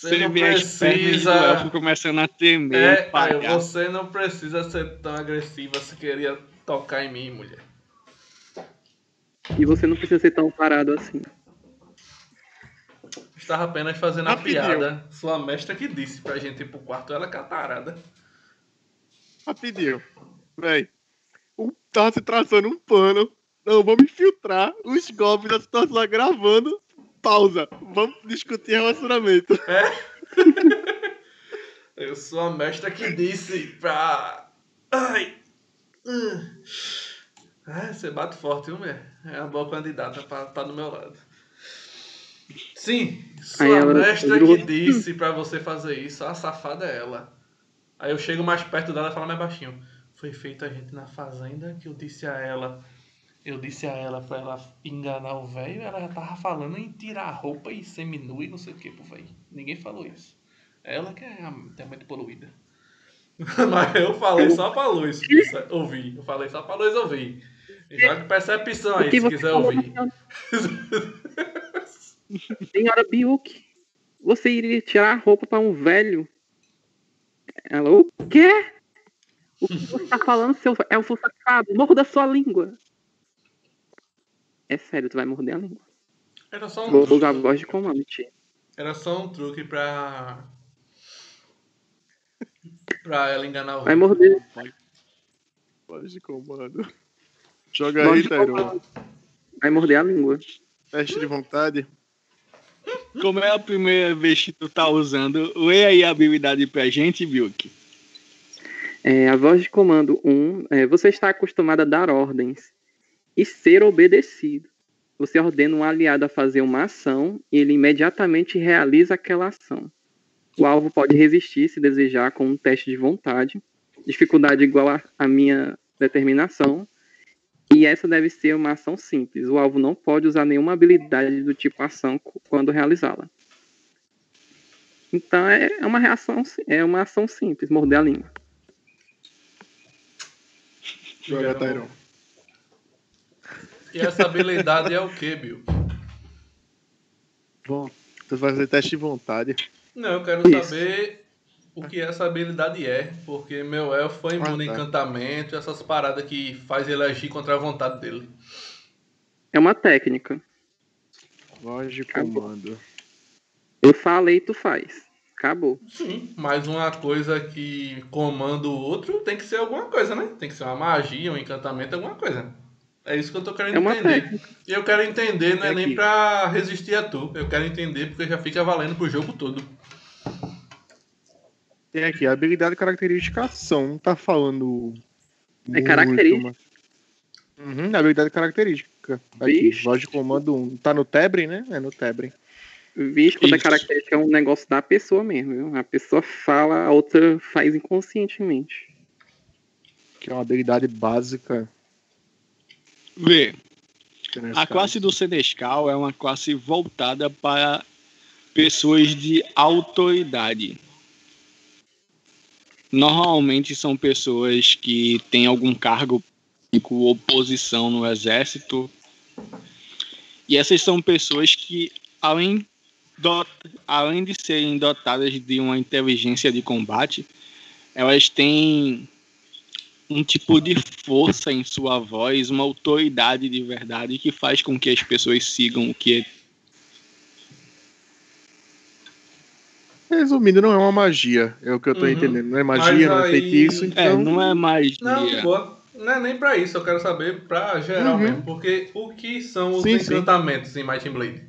Você Você não do precisa. elfo começando a tremer, É, falhar. você não precisa ser tão agressiva se queria tocar em mim, mulher. E você não precisa ser tão parado assim. Estava apenas fazendo a Rapidinho. piada. Sua mestra que disse pra gente ir pro quarto, ela é catarada. Rapidinho. Véi. Um, tava se traçando um plano. Não, vamos infiltrar os golpes da situação lá gravando. Pausa. Vamos discutir relacionamento. Eu sou a mestra que disse pra. Ai! Ah, você bate forte, viu, mulher? É uma boa candidata pra estar do meu lado. Sim, sua Aí ela mestra que disse pra você fazer isso, a safada é ela. Aí eu chego mais perto dela e falo mais baixinho. Foi feito a gente na fazenda que eu disse a ela. Eu disse a ela pra ela enganar o velho, ela já tava falando em tirar a roupa e seminua e não sei o que pro velho. Ninguém falou isso. Ela que é a mente poluída. Mas eu falei só pra luz ouvir. Eu falei só pra luz ouvir. Joga percepção aí, se quiser ouvir. Senhora Biuk, você iria tirar a roupa pra um velho? Ela, o quê? O que você tá falando, seu elfo safado? Morda sua língua. É sério, tu vai morder a língua. Era só um Vou truque. usar a voz de comando, tia. Era só um truque pra. pra ela enganar o Vai morder. Voz de comando. Joga voz aí, comando. Vai morder a língua. Teste de vontade. Como é a primeira vez que tu tá usando, lê aí a habilidade pra gente, Bilk. É, a voz de comando 1, é, você está acostumado a dar ordens e ser obedecido. Você ordena um aliado a fazer uma ação e ele imediatamente realiza aquela ação. O alvo pode resistir se desejar com um teste de vontade, dificuldade igual a minha determinação, e essa deve ser uma ação simples. O alvo não pode usar nenhuma habilidade do tipo ação quando realizá-la. Então é é uma reação, é uma ação simples, morder a língua. Joga, Tyron. E essa habilidade é o que, Bill? Bom, tu vai fazer teste de vontade. Não, eu quero Isso. saber o que essa habilidade é, porque meu elfo foi imune Ah, tá. encantamento, essas paradas que faz ele agir contra a vontade dele. É uma técnica. Voz de comando. Eu falei, tu faz. Acabou. Sim, mas uma coisa que comanda o outro tem que ser alguma coisa, né? Tem que ser uma magia, um encantamento, alguma coisa. É isso que eu tô querendo É entender. técnica. E eu quero entender, não é É nem pra resistir a tu. Eu quero entender porque já fica valendo pro jogo todo. Tem aqui, habilidade característica ação. Não tá falando. É muito, característica? mas- Uhum, habilidade característica. Aqui, voz de comando 1. Tá no Tebren, né? É no Tebren. Vixe, quando é Isso. característica é um negócio da pessoa mesmo, viu? A pessoa fala, a outra faz inconscientemente. Que é uma habilidade básica. Nesse a classe do Senescal é uma classe voltada para pessoas de autoridade. Normalmente são pessoas que têm algum cargo público ou posição no exército. E essas são pessoas que, além, do- além de serem dotadas de uma inteligência de combate, elas têm um tipo de força em sua voz, uma autoridade de verdade que faz com que as pessoas sigam o que Resumindo, não é uma magia. É o que eu tô Uhum. entendendo. Não é magia, Mas não é aí- feitiço. é, Então, não é magia. Não, boa. Não é nem pra isso, eu quero saber pra geral Uhum. mesmo. Porque o que são os Sim, sim. encantamentos em Might and Blade?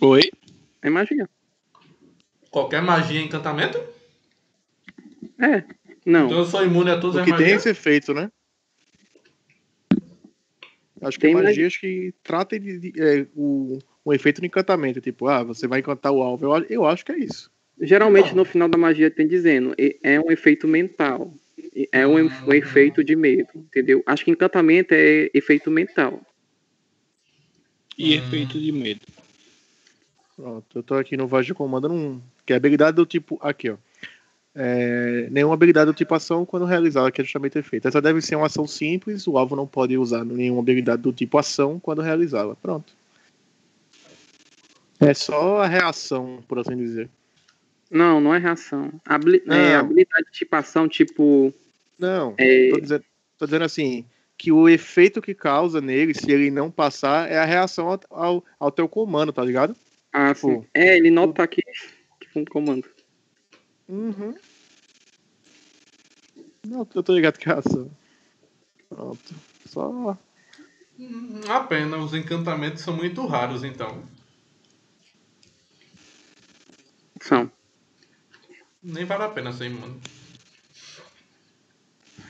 Oi? É magia. Qualquer magia é encantamento? É. Não. Então eu sou imune a todas o que tem esse efeito, né? Acho que Tem magias que tratem de, de- é, o, um efeito de encantamento. Tipo, ah, você vai encantar o alvo. Eu, eu acho que é isso. Geralmente Não. no final da magia tem dizendo, "E- é um efeito mental. É um, um efeito de medo, entendeu? Acho que encantamento é efeito mental. E Hum. efeito de medo. Pronto, eu tô aqui no voz de comando, num, que é habilidade do tipo. Aqui, ó. É, nenhuma habilidade do tipo ação quando realizada, que é justamente efeito. Essa deve ser uma ação simples, o alvo não pode usar nenhuma habilidade do tipo ação quando realizá-la. Pronto. É só a reação, por assim dizer. Não, não é reação. Habili é, Não. habilidade de tipo ação, tipo. Não, É, tô dizendo, tô dizendo assim, que o efeito que causa nele, se ele não passar, é a reação ao, ao, ao teu comando, tá ligado? ah, tipo, sim. É, ele nota aqui que foi um comando. Uhum. Não, eu tô ligado que é ação. Pronto. Só. Hum, Uma pena, os encantamentos são muito raros então. São. Nem vale a pena ser imune.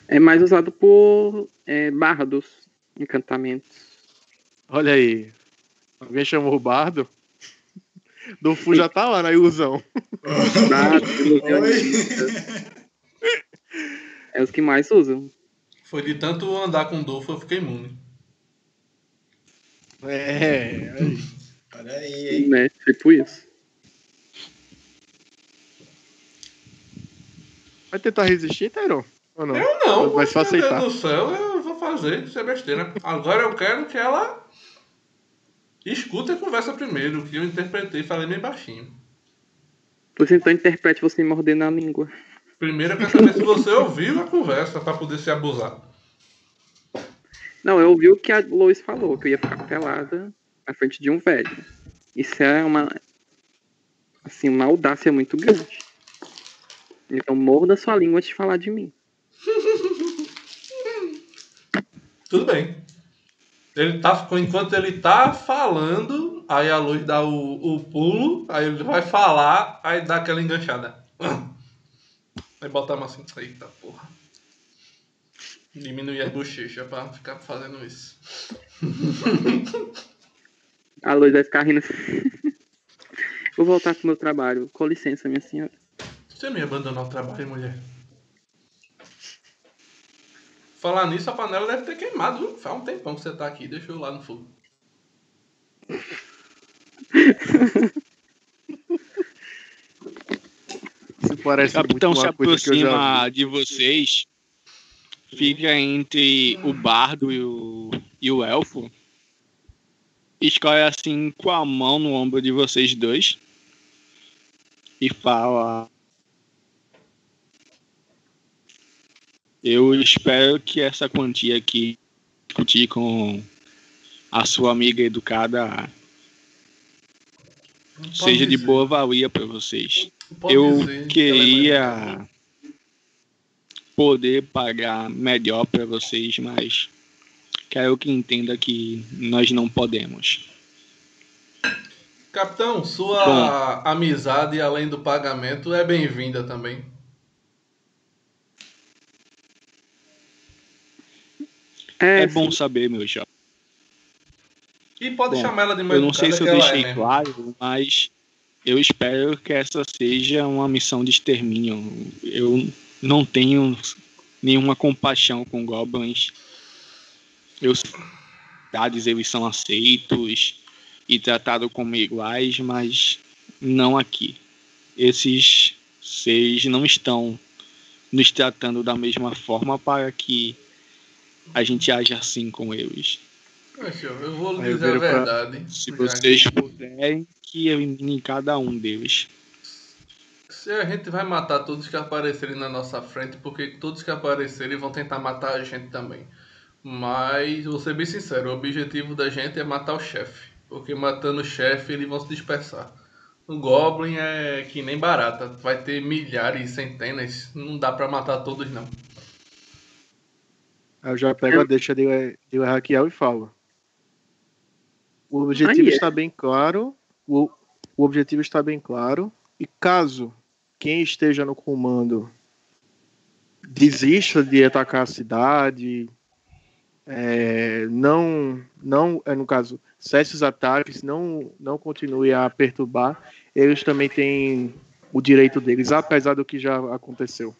É mais usado por é, bardos, encantamentos. Olha aí. Alguém chamou o bardo? Do Fu já tá lá na ilusão. Ilusionistas. É os que mais usam. Foi de tanto andar com Dolfo eu fiquei imune. É. aí. Olha aí, hein? Né? Tipo isso. Vai tentar resistir, Tairon? Ou não? Eu não, Vai só aceitar. Deus do céu, eu vou fazer, isso é besteira. Agora eu quero que ela escute a conversa primeiro, que eu interpretei e falei bem baixinho. Pois então interprete você me mordendo na língua. Primeiro eu quero saber se você ouviu a conversa pra poder se abusar. Não, eu ouvi o que a Lois falou, que eu ia ficar pelada na frente de um velho. Isso é uma. Assim, uma audácia muito grande. Então morda sua língua antes de falar de mim. Tudo bem. Ele tá, enquanto ele tá falando, aí a luz dá o, o pulo, aí ele vai falar, aí dá aquela enganchada. Aí bota a mão assim, eita porra. Diminuir as bochechas pra ficar fazendo isso. A Lois vai ficar rindo. Vou voltar pro meu trabalho. Com licença, minha senhora. Você me abandonou o trabalho, mulher. Falar nisso, a panela deve ter queimado, viu? Faz um tempão que você tá aqui, deixa eu lá no fogo. Se parece O capitão muito se já aproxima de vocês, fica entre o bardo e o, e o elfo, escolhe assim com a mão no ombro de vocês dois e fala: Eu espero que essa quantia aqui discutir com a sua amiga educada seja de boa valia para vocês. Eu dizer que é queria poder pagar melhor para vocês, mas quero que entenda que nós não podemos. Capitão, sua amizade além do pagamento é bem-vinda também. É, É bom saber, meu jovem. E pode Bom, chamar ela de mãe Eu não sei se eu ela é deixei mesmo. claro, mas eu espero que essa seja uma missão de extermínio. Eu não tenho nenhuma compaixão com goblins. Eu cidades eles são aceitos e tratados como iguais, mas não aqui. Esses seres não estão nos tratando da mesma forma para que a gente age assim com eles. Poxa, eu vou lhe eu dizer a viro pra- verdade. Se já vocês puderem, que eliminem cada um deles. Se a gente vai matar todos que aparecerem na nossa frente, porque todos que aparecerem vão tentar matar a gente também. Mas, vou ser bem sincero, o objetivo da gente é matar o chefe. Porque matando o chefe, eles vão se dispersar. O Goblin é que nem barata. Vai ter milhares, centenas. Não dá pra matar todos, não. Aí eu já pego a deixa de, de Raquel e falo. O objetivo é. está bem claro. O, o objetivo está bem claro. E caso quem esteja no comando desista de atacar a cidade, é, não, não, é, no caso, cesse os ataques, não, não continue a perturbar, eles também têm o direito deles, apesar do que já aconteceu.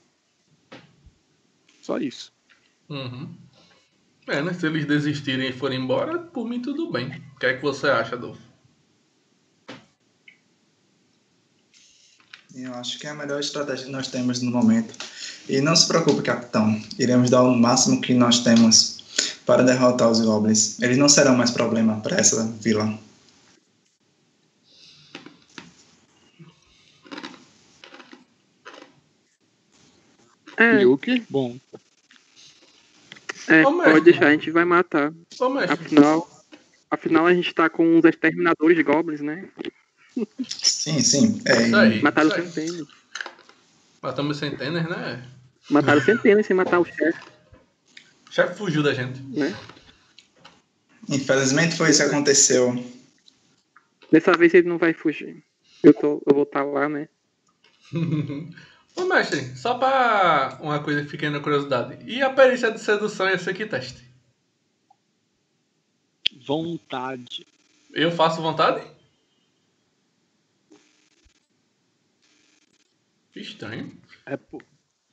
Só isso. Uhum. É, né? Se eles desistirem e forem embora, por mim tudo bem. O que é que você acha, Adolfo? Eu acho que é a melhor estratégia que nós temos no momento. E não se preocupe, capitão. Iremos dar o máximo que nós temos para derrotar os goblins. Eles não serão mais problema para essa vila. é, Yuki? Bom, é, mestre. pode deixar, a gente vai matar. Ô, mestre, Afinal, afinal a gente tá com uns exterminadores de goblins, né? Sim, sim. É, isso aí. Mataram isso aí. centenas. Matamos centenas, né? Mataram centenas sem matar o chefe, O chefe fugiu da gente. né? infelizmente foi isso que aconteceu. Dessa vez ele não vai fugir. Eu, tô, eu vou estar lá, né? Ô, mestre, só pra uma coisa pequena curiosidade. E a perícia de sedução e esse aqui teste? vontade. Eu faço vontade? Que estranho. É, pô,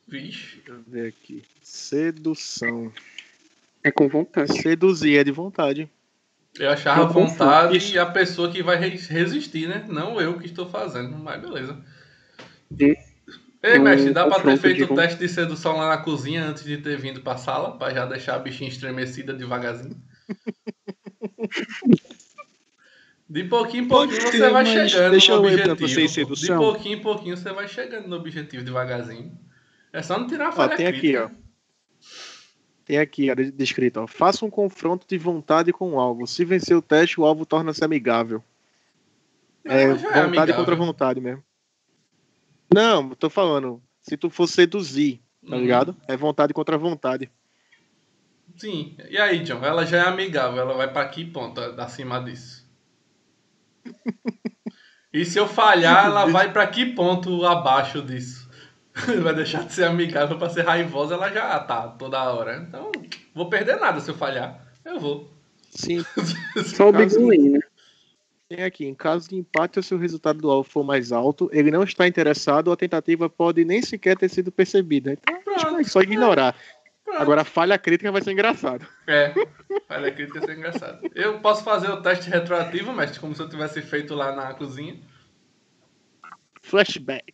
Vixe. deixa eu ver aqui. Sedução. É com vontade. Seduzir é de vontade. Eu achava Eu vontade e a pessoa que vai res- resistir, né? Não eu que estou fazendo, mas beleza. De- Ei, mestre, dá pra ter feito o teste de sedução lá na cozinha antes de ter vindo pra sala, pra já deixar a bichinha estremecida devagarzinho? De pouquinho em pouquinho Pode você vai chegando deixa no eu ler pra objetivo. vocês pô. De sedução. pouquinho em pouquinho você vai chegando no objetivo devagarzinho. É só não tirar a Ó, falha tem aqui, ó. Tem aqui, ó, de- descrito, ó. Faça um confronto de vontade com o alvo. Se vencer o teste, o alvo torna-se amigável. É, é vontade amigável. contra vontade mesmo. Não, tô falando. Se tu for seduzir, tá Uhum. ligado? É vontade contra vontade. Sim. E aí, John? Ela já é amigável, ela vai pra que ponto acima disso? E se eu falhar, ela vai pra que ponto abaixo disso? Vai deixar de ser amigável pra ser raivosa, ela já tá toda hora. Então, vou perder nada se eu falhar. Eu vou. Sim, Só o Caso- biguinho, né? Tem aqui. Em caso de empate ou se o resultado do alvo for mais alto, ele não está interessado ou a tentativa pode nem sequer ter sido percebida. Então, Pronto. é só ignorar. Pronto. Agora, falha crítica vai ser engraçado. É, falha crítica ser engraçado. Eu posso fazer o teste retroativo, mas como se eu tivesse feito lá na cozinha. Flashback.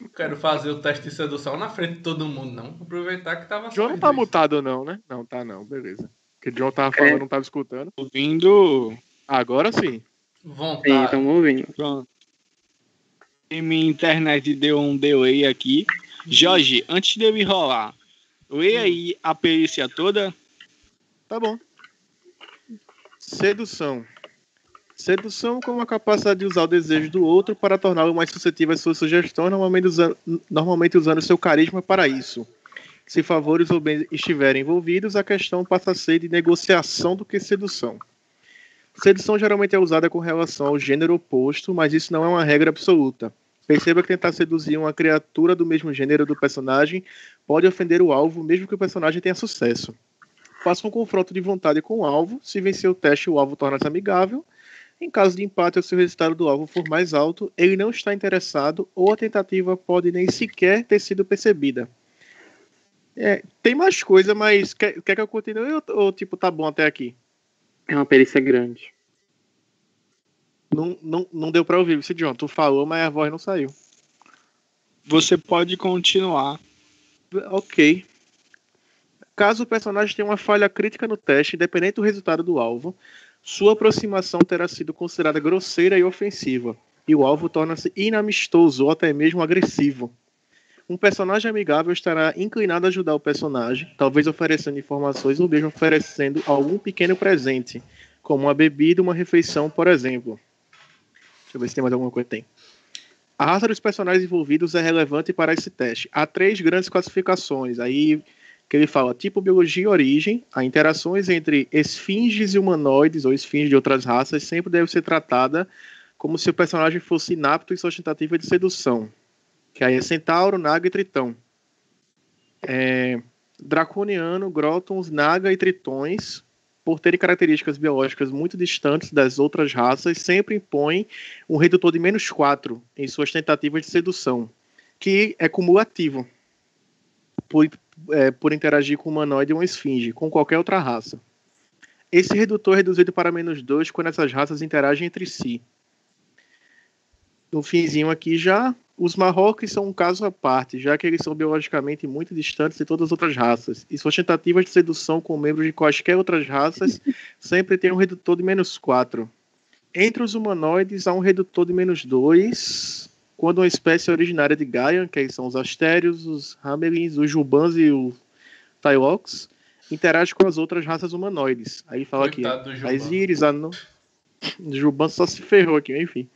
Não Quero fazer o teste de sedução na frente de todo mundo, não. Aproveitar que tava só John não tá mutado, não, né? Não, tá não, beleza. Porque John tava falando, É. não tava escutando. Ouvindo. Agora sim. Sim, Vontade. estamos ouvindo. Pronto. E minha internet deu um delay aqui. Jorge, antes de eu enrolar, lê aí a perícia toda. Tá bom. Sedução. Sedução como a capacidade de usar o desejo do outro para torná-lo mais suscetível às suas sugestões, normalmente usando, normalmente usando seu carisma para isso. Se favores ou bens estiverem envolvidos, a questão passa a ser de negociação do que sedução. Sedução geralmente é usada com relação ao gênero oposto, mas isso não é uma regra absoluta. Perceba que tentar seduzir uma criatura do mesmo gênero do personagem pode ofender o alvo, mesmo que o personagem tenha sucesso. Faça um confronto de vontade com o alvo. Se vencer o teste, o alvo torna-se amigável. Em caso de empate ou se o resultado do alvo for mais alto, ele não está interessado ou a tentativa pode nem sequer ter sido percebida. É, tem mais coisa, mas quer, quer que eu continue ou, ou, tipo, tá bom até aqui? É uma perícia grande. Não, não, não deu pra ouvir, você John. Tu falou, mas a voz não saiu. Você pode continuar. Ok. Caso o personagem tenha uma falha crítica no teste, independente do resultado do alvo, sua aproximação terá sido considerada grosseira e ofensiva, e o alvo torna-se inamistoso ou até mesmo agressivo. Um personagem amigável estará inclinado a ajudar o personagem, talvez oferecendo informações ou mesmo oferecendo algum pequeno presente, como uma bebida, uma refeição, por exemplo. Deixa eu ver se tem mais alguma coisa. Tem. A raça dos personagens envolvidos é relevante para esse teste. Há três grandes classificações. Aí que ele fala tipo biologia e origem, as interações entre esfinges e humanoides ou esfinges de outras raças sempre deve ser tratada como se o personagem fosse inapto e sua tentativa de sedução. Que aí é centauro, naga e tritão. É, draconiano, grótons, naga e tritões, por terem características biológicas muito distantes das outras raças, sempre impõem um redutor de menos 4 em suas tentativas de sedução, que é cumulativo por, é, por interagir com o humanoide ou uma esfinge, com qualquer outra raça. Esse redutor é reduzido para menos 2 quando essas raças interagem entre si. No finzinho aqui já, os marrocos são um caso à parte, já que eles são biologicamente muito distantes de todas as outras raças, e suas tentativas de sedução com membros de quaisquer outras raças sempre têm um redutor de menos 4. Entre os humanoides há um redutor de menos 2, quando uma espécie originária de Gaia, que são os Astérios, os Hamelins, os Jubans e os Tailox, interage com as outras raças humanoides. Aí fala Coitado aqui, as Iris, a. Juban só se ferrou aqui, enfim.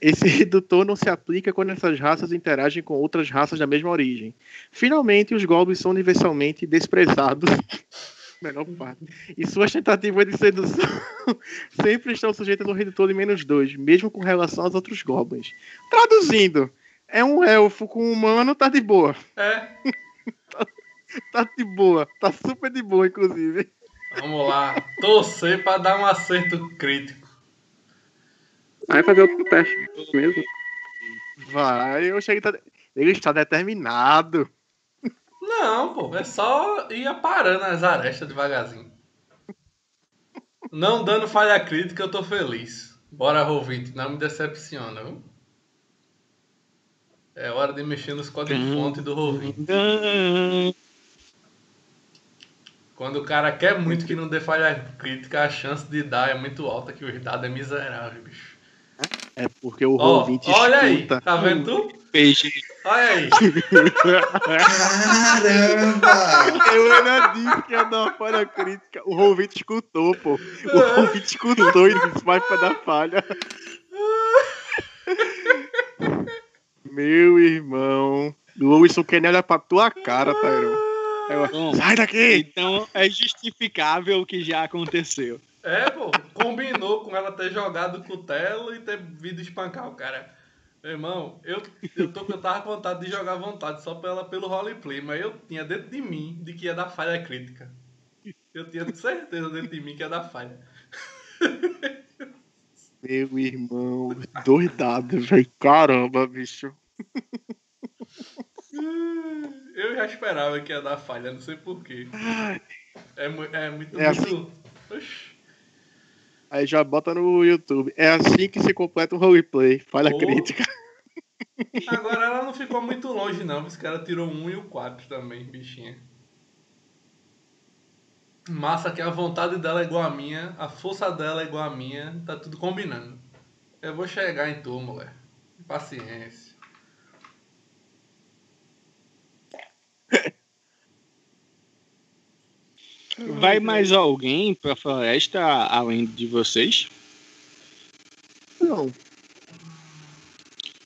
Esse redutor não se aplica quando essas raças interagem com outras raças da mesma origem. Finalmente, os goblins são universalmente desprezados Melhor parte. E suas tentativas de sedução sempre estão sujeitas ao redutor de menos 2, mesmo com relação aos outros goblins. Traduzindo, é um elfo com um humano, tá de boa. É. tá, tá de boa. Tá super de boa, inclusive. Vamos lá. Torcer pra dar um acerto crítico. Vai fazer outro teste mesmo. Vai, eu cheguei. Tá... Ele está determinado. Não, pô, é só ir aparando as arestas devagarzinho. Não dando falha crítica, eu tô feliz. Bora, Rovinte, não me decepciona, viu? É hora de mexer nos códigos-fonte do Rovinte. Quando o cara quer muito que não dê falha crítica, a chance de dar é muito alta, que o dado é miserável, bicho. É porque o oh, ouvinte Olha escuta. aí, tá vendo tu? Peixe. Olha aí. Caramba! Eu ainda disse que ia dar uma falha crítica. O ouvinte escutou, pô. O ouvinte escutou e disse, vai pra dar falha. Meu irmão. Luiz, quer nem olhar pra tua cara, Tyrone. Sai daqui! Então é justificável o que já aconteceu. É, pô, combinou com ela ter jogado cutelo e ter vindo espancar o cara. Meu irmão, eu, eu, tô, eu tava com vontade de jogar à vontade só pela, pelo roleplay, mas eu tinha dentro de mim de que ia dar falha crítica. Eu tinha certeza dentro de mim que ia dar falha. Meu irmão, doidado, velho. Caramba, bicho. Eu já esperava que ia dar falha, não sei porquê. É, é muito. É muito. Assim... Aí já bota no YouTube. É assim que se completa um roleplay. Falha oh. crítica. Agora ela não ficou muito longe, não. Esse cara tirou um e o quatro também, bichinha. Massa que a vontade dela é igual a minha, a força dela é igual a minha, tá tudo combinando. Eu vou chegar em tu, mulher. Paciência. Vai mais alguém pra floresta além de vocês? Não.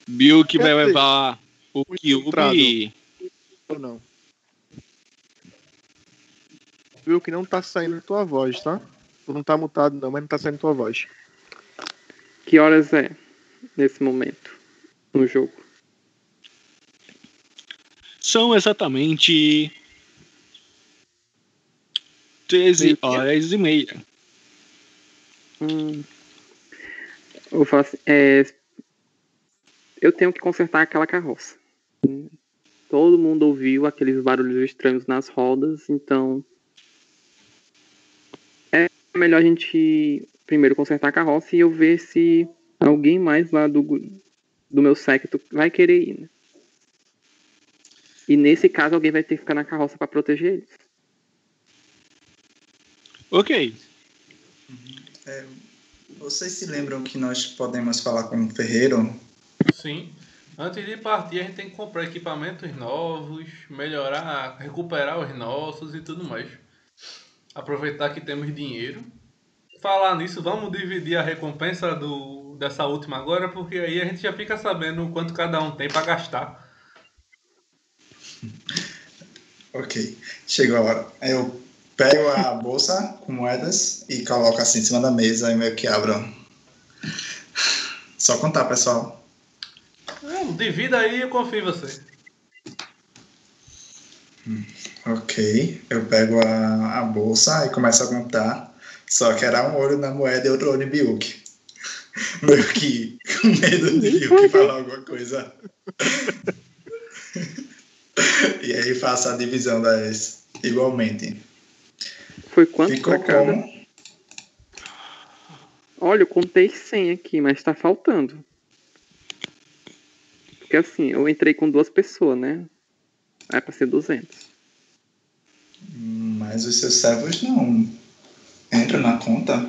Bill que vai levar o Kyubi Ou não. Viu que não tá saindo tua voz, tá? Tu não tá mutado não, mas não tá saindo tua voz. Que horas é nesse momento no jogo? são exatamente 13 Meio-dia. horas e meia. Hum. Eu assim, é, eu tenho que consertar aquela carroça. Todo mundo ouviu aqueles barulhos estranhos nas rodas, então é melhor a gente primeiro consertar a carroça e eu ver se alguém mais lá do, do meu séquito vai querer ir. Né? E nesse caso alguém vai ter que ficar na carroça para proteger eles. Ok. Vocês se lembram que nós podemos falar com o ferreiro? Sim. Antes de partir, a gente tem que comprar equipamentos novos, melhorar, recuperar os nossos e tudo mais. Aproveitar que temos dinheiro. Falar nisso, vamos dividir a recompensa do, dessa última agora, porque aí a gente já fica sabendo o quanto cada um tem para gastar. Ok, chegou a hora. Eu pego a bolsa com moedas e coloco assim em cima da mesa e meio que abro. Só contar, pessoal. Não, divida aí, eu confio em você. Ok, eu pego a, a bolsa e começo a contar. Só que era um olho na moeda e outro olho em Biuk. Meio que com medo de Biuk falar alguma coisa. e aí faço a divisão das igualmente. Foi quanto Ficou pra cada? como? Olha, eu contei 100 aqui, mas tá faltando. Porque assim, eu entrei com duas pessoas, né? É pra ser 200. Mas os seus servos não entram na conta?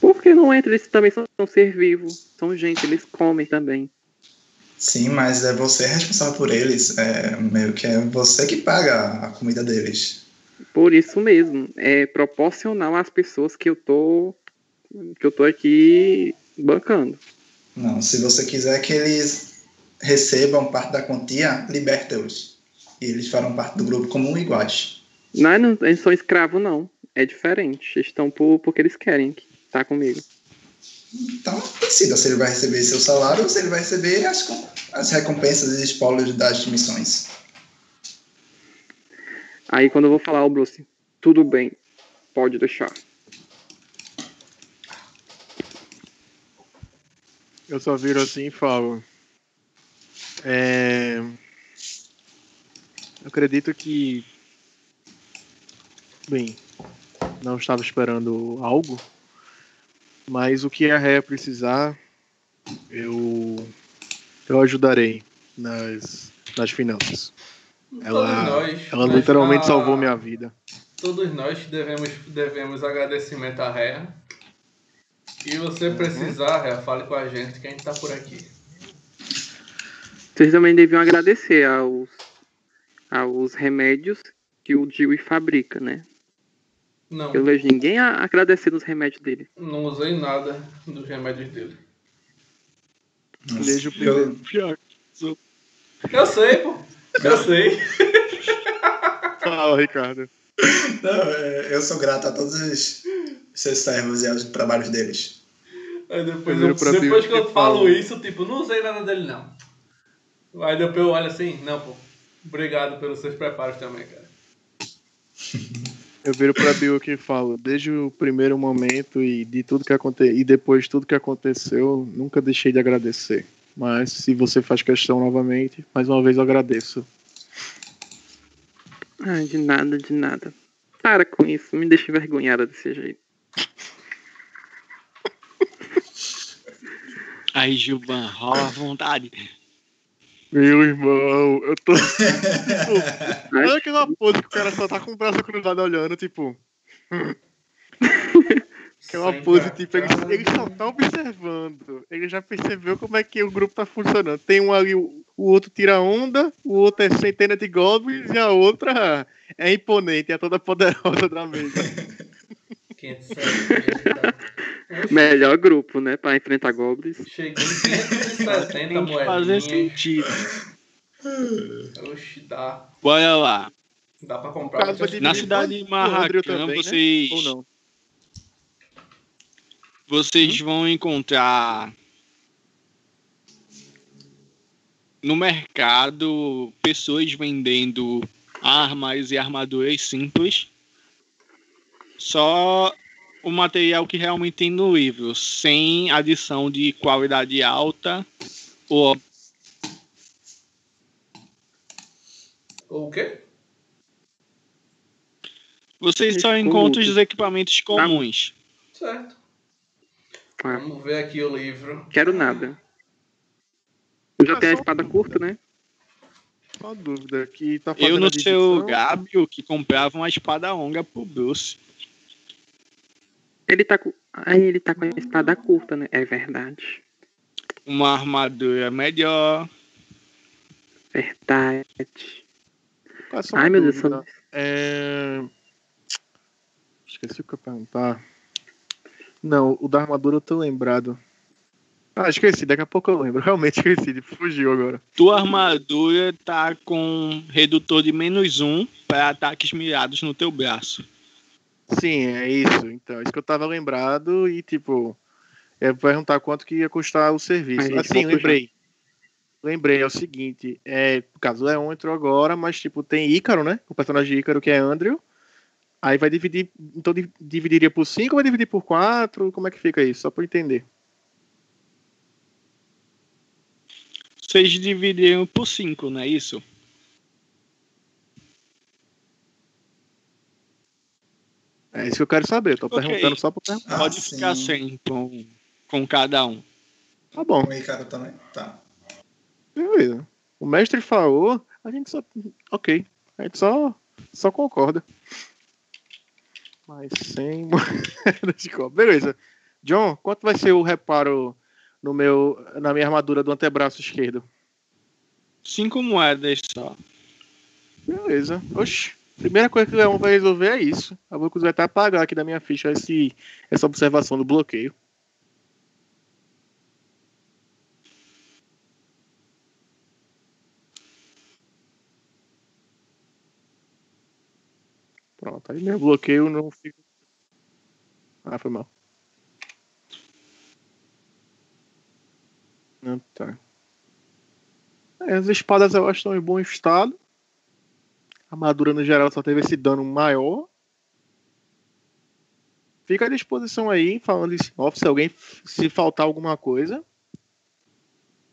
Por que não entra? Eles também são, são ser vivo. São gente, eles comem também. Sim, mas é você responsável por eles. É meio que é você que paga a comida deles. Por isso mesmo, é proporcional às pessoas que eu tô que eu tô aqui bancando. Não, se você quiser que eles recebam parte da quantia, liberta-os. E eles farão parte do grupo como um iguais. Não, não, eles são escravos, não. É diferente. Eles estão por, porque eles querem estar comigo. Então, decida se ele vai receber seu salário ou se ele vai receber as, as recompensas e espólios das missões. Aí quando eu vou falar ao Bruce, tudo bem, pode deixar. Eu só viro assim e falo. É... Eu acredito que. Bem, não estava esperando algo, mas o que a Ré precisar, eu, eu ajudarei nas, nas finanças. Ela, todos nós. ela mas literalmente a- salvou minha vida. Todos nós devemos, devemos agradecimento à Rea. E você precisar, Rea, fale com a gente que a gente tá por aqui. Vocês também deviam agradecer aos, aos remédios que o Dewey fabrica, né? Não, Eu vejo ninguém a- agradecendo os remédios dele. não usei nada dos remédios dele. Vejo eu, Pior. Eu sei, pô. Eu sei. Fala, Ricardo. não, é, eu sou grato a todos os seus servos e aos trabalhos deles. Aí depois, Eu depois que eu falo falo. isso, tipo, não usei nada dele não. Aí depois eu olho assim, não, pô. Obrigado pelos seus preparos também, cara. Eu viro pra Bill e falo, desde o primeiro momento e de tudo que aconteceu e depois de tudo que aconteceu, nunca deixei de agradecer. Mas se você faz questão novamente, mais uma vez eu agradeço. Ah, de nada, de nada. Para com isso, me deixa envergonhada desse jeito. Aí, Gilban, rola à vontade. Meu irmão, eu tô. tipo, olha aquela pose que o cara só tá com o braço cruzado olhando, tipo. Que é uma Sem pose, tipo, ele, cá. ele só tá observando. Ele já percebeu como é que o grupo tá funcionando. Tem um ali, o, o outro tira onda, o outro é centena de goblins e a outra é imponente, é toda poderosa da mesa. 570. Melhor grupo, né? Pra enfrentar goblins. Cheguei em 570 Tem que fazer moedinhas. sentido. Oxi, dá. Bora lá. Dá pra comprar. Na cidade de o Andrew Marrakã, também, né? vocês, Ou não? Vocês vão encontrar no mercado pessoas vendendo armas e armaduras simples. Só o material que realmente tem no livro, sem adição de qualidade alta ou O quê? vocês só encontram os equipamentos comuns. Certo. Ah, Vamos ver aqui o livro. quero nada. Eu já Ah, tenho a espada curta, né? Só uma dúvida que tá fazendo Eu, no seu lugar, que comprava uma espada longa pro Bruce. Ele tá com. Aí ele tá com a espada curta, né? É verdade. Uma armadura melhor. Verdade. Uma Ai, meu Deus, dúvida. são... É... Esqueci o que eu ia perguntar. Não, o da armadura eu tô lembrado. Ah, esqueci, daqui a pouco eu lembro. Realmente esqueci, fugiu agora. Tua armadura tá com redutor de menos um para ataques mirados no teu braço. Sim, é isso. Então, isso que eu tava lembrado e, tipo, é perguntar quanto que ia custar o serviço. Aí, assim, lembrei. Lembrei, é o seguinte, é, no caso, o Leon entrou agora, mas, tipo, tem Ícaro, né? O personagem de Ícaro, que é Andrew. Aí vai dividir, então di- dividiria por 5 ou vai dividir por 4? Como é que fica isso? Só eu entender. Vocês dividiram por cinco, não é isso? É isso que eu quero saber. Eu tô Ok. perguntando só pra perguntar. Ah, Pode sim. ficar sem com, com cada um. Tá bom, O Ricardo também? Tá. beleza. O mestre falou, a gente só. Ok. A gente só, só concorda. Mas sem moeda de cobre. Beleza. John, quanto vai ser o reparo no meu, na minha armadura do antebraço esquerdo? Cinco moedas só. Beleza. Oxi. Primeira coisa que o Leon vai resolver é isso. Eu vou vai até apagar aqui da minha ficha esse, essa observação do bloqueio. Pronto, aí meu bloqueio não fica. Ah, foi mal. Não, tá. É, as espadas eu acho estão em bom estado. A armadura no geral só teve esse dano maior. Fica à disposição aí, falando em off, se alguém se faltar alguma coisa.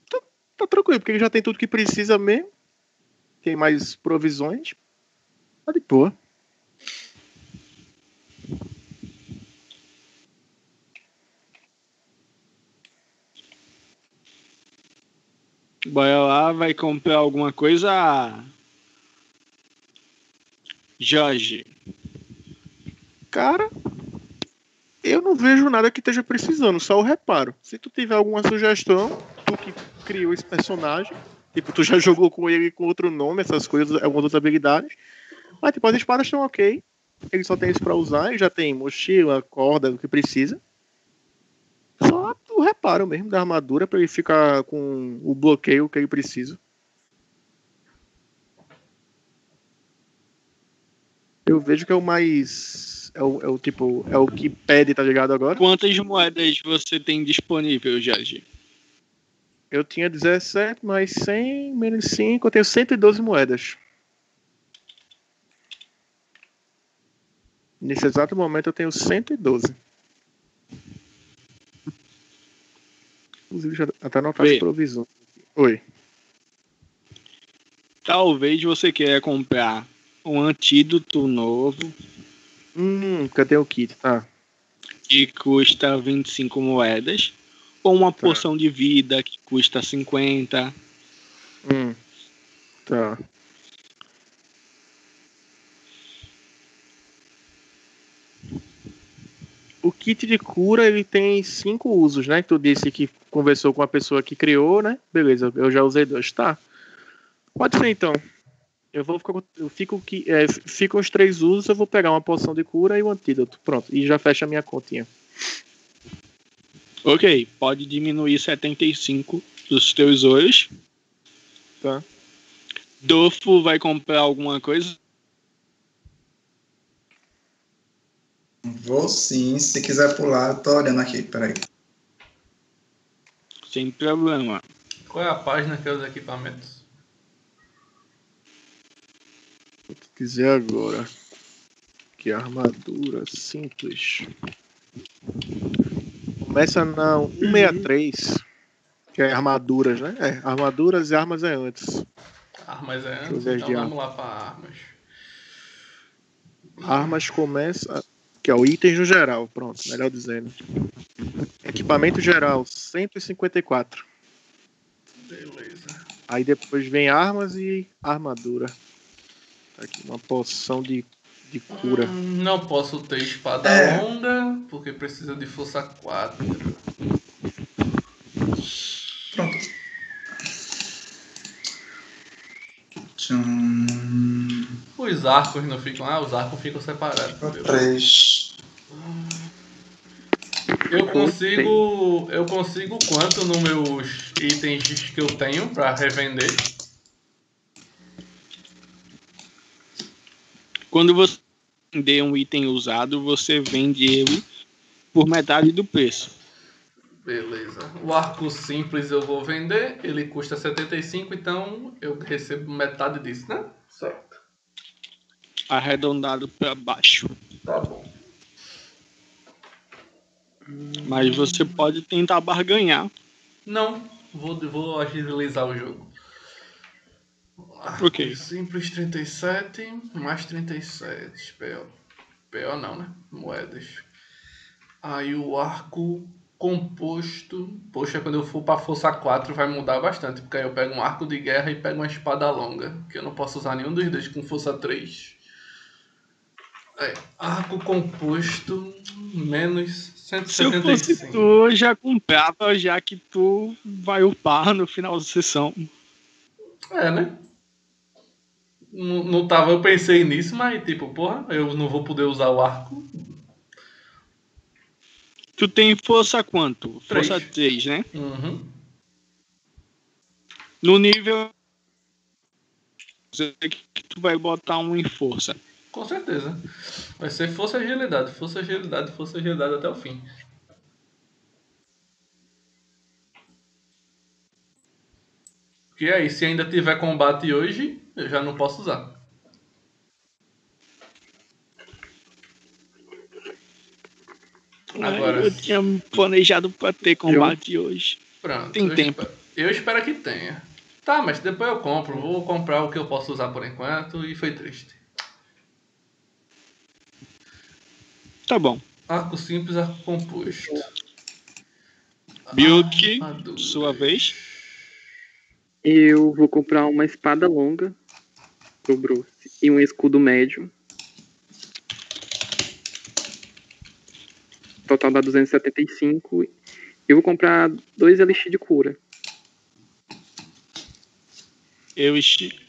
Tá, tá tranquilo, porque ele já tem tudo que precisa mesmo. Tem mais provisões. Tá de boa. Bora lá, vai comprar alguma coisa. Jorge. Cara, eu não vejo nada que esteja precisando, só o reparo. Se tu tiver alguma sugestão, tu que criou esse personagem, tipo, tu já jogou com ele com outro nome, essas coisas, algumas outras habilidades. Mas, tipo, as espadas estão ok. Ele só tem isso pra usar, ele já tem mochila, corda, o que precisa. Só o reparo mesmo da armadura pra ele ficar com o bloqueio que ele precisa. Eu vejo que é o mais. É o, é o tipo. É o que pede, tá ligado agora? Quantas moedas você tem disponível, Jorge? Eu tinha 17 mais 100 menos 5, eu tenho 112 moedas. Nesse exato momento eu tenho 112. Inclusive já até anotar as provisões. Oi. Talvez você queira comprar um antídoto novo Hum, cadê o kit? Tá. que custa 25 moedas. Ou uma Tá. poção de vida que custa 50. Hum. Tá. O kit de cura ele tem cinco usos, né? Tu disse que conversou com a pessoa que criou, né? Beleza, eu já usei dois, tá? Pode ser então. Eu vou ficar, eu fico que é, ficam os três usos, eu vou pegar uma poção de cura e o um antídoto. Pronto, e já fecha a minha continha. Ok, pode diminuir 75 dos teus olhos. Tá. Dofo vai comprar alguma coisa? Vou sim, se quiser pular, eu tô olhando aqui, peraí. Sem problema. Qual é a página que é os equipamentos? Vou te dizer agora. Que armadura simples. Começa na 163. Que é armaduras, né? É, armaduras e armas é antes. Armas é antes, então de vamos lá para armas. Armas começa. Que é o itens no geral, pronto, melhor dizendo. Equipamento geral, 154. Beleza. Aí depois vem armas e armadura. Tá Aqui, uma poção de, de cura. Hum, Não posso ter espada É. longa, porque precisa de força 4. Pronto. Tchum. Os arcos não ficam. Ah, os arcos ficam separados. Três. Eu consigo. Eu consigo quanto nos meus itens que eu tenho pra revender? Quando você vender um item usado, você vende ele por metade do preço. Beleza. O arco simples eu vou vender, ele custa 75, então eu recebo metade disso, né? Certo. Arredondado para baixo. Tá bom. Mas você pode tentar barganhar. Não, vou, vou agilizar o jogo. Ok. Simples 37, mais 37. PO. PO não, né? Moedas. Aí o arco composto. Poxa, quando eu for pra força 4 vai mudar bastante. Porque aí eu pego um arco de guerra e pego uma espada longa. Que eu não posso usar nenhum dos dois com força 3. É, arco composto menos Se eu fosse 175. tu, eu já comprava, já que tu vai upar no final da sessão. É, né? Não, não tava, eu pensei nisso, mas tipo, porra, eu não vou poder usar o arco. Tu tem força quanto? Três. Força 3, né? Uhum. No nível. que tu vai botar um em força. Com certeza. Vai ser força agilidade, força agilidade, força agilidade até o fim. E aí, se ainda tiver combate hoje, eu já não posso usar. Agora- eu tinha planejado pra ter combate hoje. Pronto. Tem eu tempo. espero- eu espero que tenha. Tá, mas depois eu compro. Vou comprar o que eu posso usar por enquanto e foi triste. Tá bom. Arco simples, arco composto. Bilk, Armadura. sua vez. Eu vou comprar uma espada longa pro Bruce e um escudo médio. Total dá 275. Eu vou comprar dois elixir de cura. Eu esti...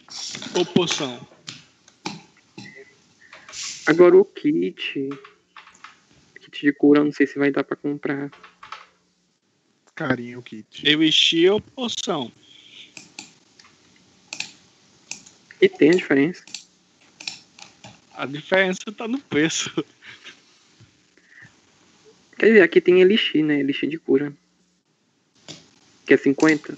Ou poção. Agora o kit. Kit de cura, não sei se vai dar pra comprar. Carinho, kit. Eu esti ou poção. E tem a diferença. A diferença tá no preço. Quer dizer, aqui tem elixir, né? Elixir de cura. Que é 50.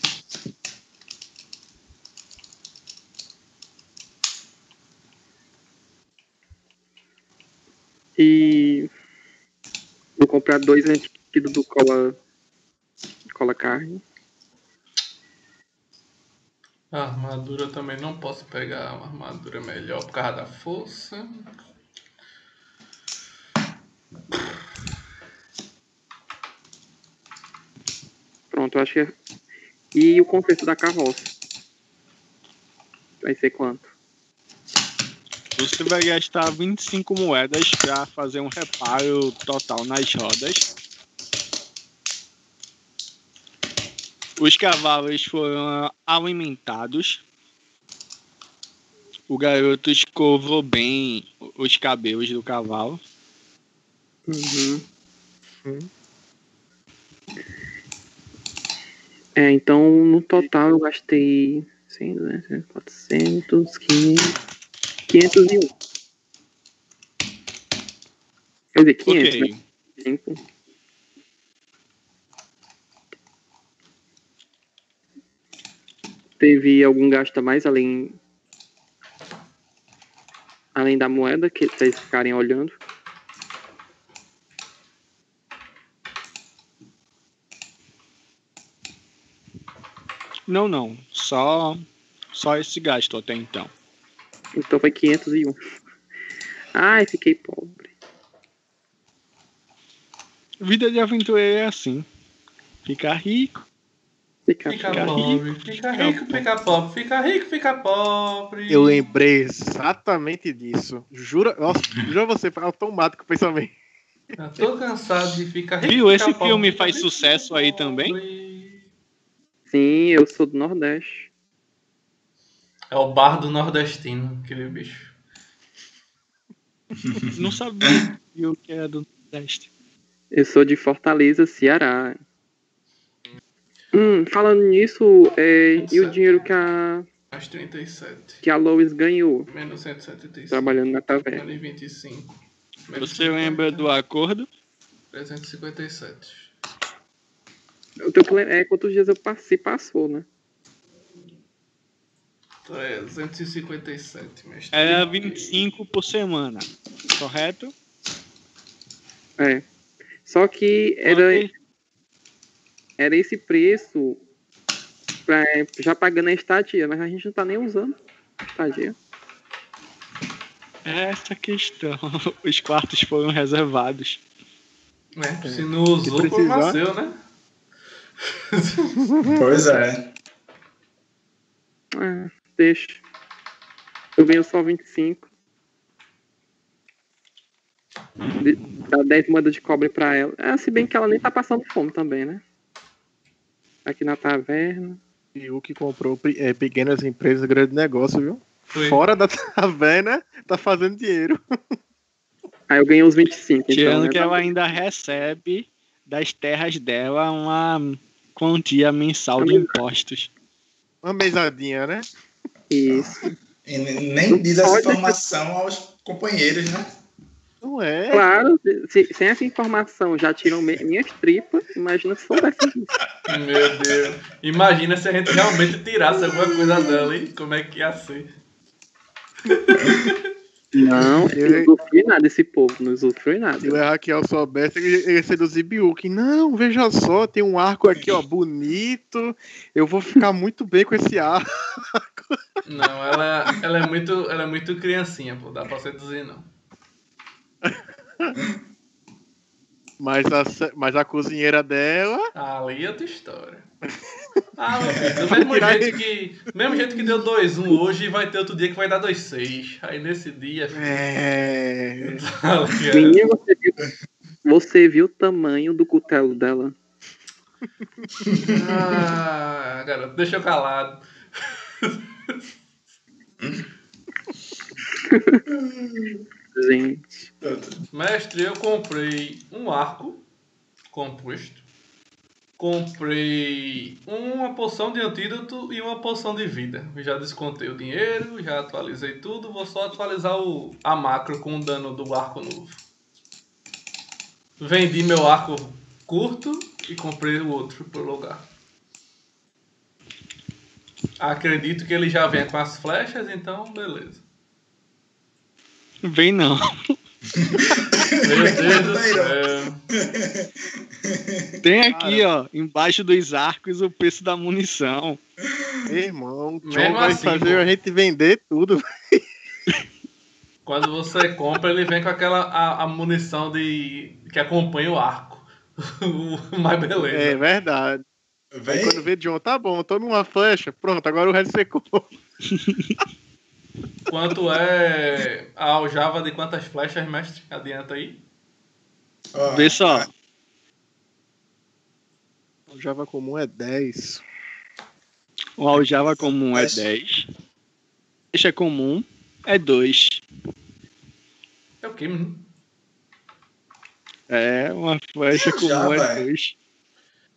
E vou comprar dois antídotos do cola, cola carne. A armadura também não posso pegar uma armadura melhor por causa da força. Pronto, eu acho que é... E o conserto da carroça. Vai ser quanto? Você vai gastar 25 moedas para fazer um reparo total nas rodas. Os cavalos foram alimentados. O garoto escovou bem os cabelos do cavalo. Uhum. É, então no total eu gastei 100, 200, 400, 500, 501. Quer dizer, 500, ok. né? Teve algum gasto a mais além além da moeda que vocês ficarem olhando? Não, não. Só, só esse gasto até então. Então foi 501. Ai, fiquei pobre. Vida de aventureiro é assim. Ficar rico. Fica Fica Fica pobre, fica rico, fica pobre, fica rico, fica pobre. Eu lembrei exatamente disso. Jura, nossa, jura você, foi automático o pensamento. Eu tô cansado de ficar rico. Viu? ficar Esse pobre, filme ficar faz sucesso ficar aí pobre. também? Sim, eu sou do Nordeste. É o bar do nordestino, aquele bicho. Não sabia viu, que era do Nordeste. Eu sou de Fortaleza, Ceará. Hum, falando nisso, é, e o dinheiro que a, Mais 37. que a Lois ganhou Menos 175. trabalhando na taverna? Menos 25. Menos Você lembra do acordo? 357. Eu lem- é, quantos dias eu passei, passou, né? 357, mestre. Era 25 por semana. Correto? É. Só que era, era esse preço pra, já pagando a estadia, mas a gente não tá nem usando a estadia. É essa questão. Os quartos foram reservados. É, se não usou, Se precisar. seu, né? Pois é. Ah, deixa. Eu ganho só 25. De- Dá 10 moedas de cobre pra ela. Ah, se bem que ela nem tá passando fome também, né? Aqui na taverna. E o que comprou é, pequenas empresas, grande negócio, viu? Foi. Fora da taverna, tá fazendo dinheiro. Aí eu ganhei uns 25. Então, Tirando né? que ela ainda recebe das terras dela uma quantia mensal de impostos. Uma mesadinha, né? Isso. E ne- nem diz essa informação aos companheiros, né? Não é. Claro, se- sem essa informação já tiram me- minhas tripas, imagina se soubesse disso. Meu Deus. Imagina se a gente realmente tirasse alguma coisa dela, hein? Como é que ia ser? Não, Eu- não usufrui nada esse povo, não usufrui Se nada. o Raquel soubesse, ele ia seduzir Biuk. Não, veja só, tem um arco aqui, ó, bonito. Eu vou ficar muito bem com esse arco. Não, ela, ela, é muito, ela é muito criancinha, pô. Dá pra seduzir, não. Mas a, se- mas a cozinheira dela. Ali é outra história. Ah, meu filho, do mesmo jeito que. Mesmo jeito que deu 2-1 hoje, vai ter outro dia que vai dar 2-6. Aí nesse dia, É. tá você viu, você viu o tamanho do cutelo dela? Ah, garoto, deixa eu calado. Gente, Mestre, eu comprei um arco composto. Comprei uma poção de antídoto e uma poção de vida. Já descontei o dinheiro, já atualizei tudo. Vou só atualizar o, a macro com o dano do arco novo. Vendi meu arco curto e comprei o outro por lugar. Acredito que ele já vem com as flechas, então beleza. Vem não. Tem aqui, ó, embaixo dos arcos o preço da munição. Irmão, o John vai assim, fazer pô. a gente vender tudo. Quando você compra, ele vem com aquela a, a munição de que acompanha o arco. Mas beleza. É verdade. Aí Vem, quando vê John, tá bom, toma uma flecha. Pronto, agora o resto secou. Quanto é a aljava de quantas flechas, mestre? Adianta aí. Vê só. O Java comum é 10. O aljava comum é Mas- 10. Flecha comum é 2. É o quê, menino? É, uma flecha comum Aljava, é é. 2.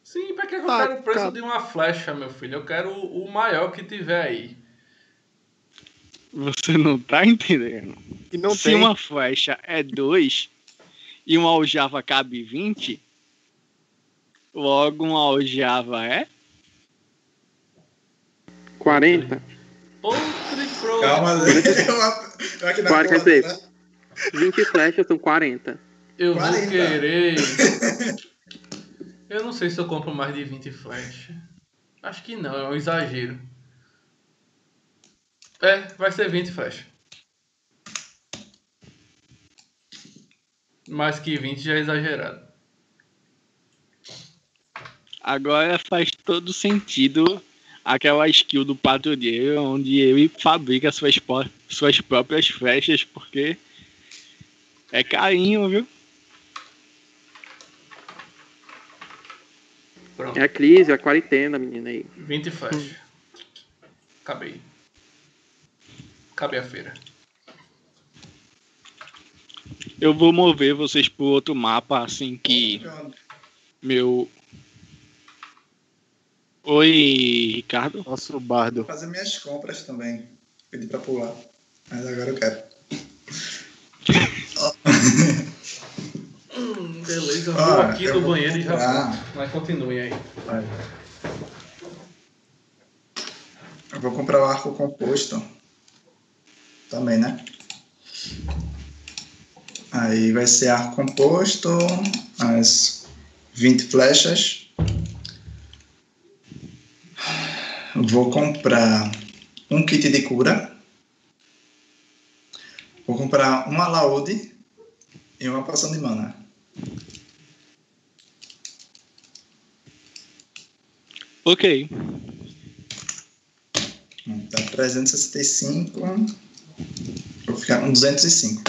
Sim, pra que que eu Tá, quero o preço tá. de uma flecha, meu filho? Eu quero o o maior que tiver aí. Você não tá entendendo. E não Se tem. uma flecha é 2 e uma aljava cabe 20, logo uma aljava é 40? Outro pro. Calma, eu aqui na Qual quer conta, dizer? né? 20 flechas são 40. Eu vou 40. querer. Eu não sei se eu compro mais de 20 flechas. Acho que não, é um exagero. É, vai ser 20 flechas. Mais que 20 já é exagerado. Agora faz todo sentido aquela skill do patrulheiro onde ele fabrica suas, suas próprias flechas, porque é carinho, viu? Pronto. É a crise, a quarentena, menina aí. 20 flechas. Acabei. Acabei a feira. Eu vou mover vocês pro outro mapa assim que meu. Oi, Ricardo. Nosso bardo. fazer minhas compras também. Pedi pra pular. Mas agora eu quero. Hum, beleza, eu vou Ah, aqui no vou banheiro e já volto. Mas continuem aí. Eu vou comprar o arco composto. Também, né? Aí vai ser arco composto, as 20 flechas. Vou comprar um kit de cura. Vou comprar uma laude e uma poção de mana. Ok. Tá 365. Vou ficar com 205.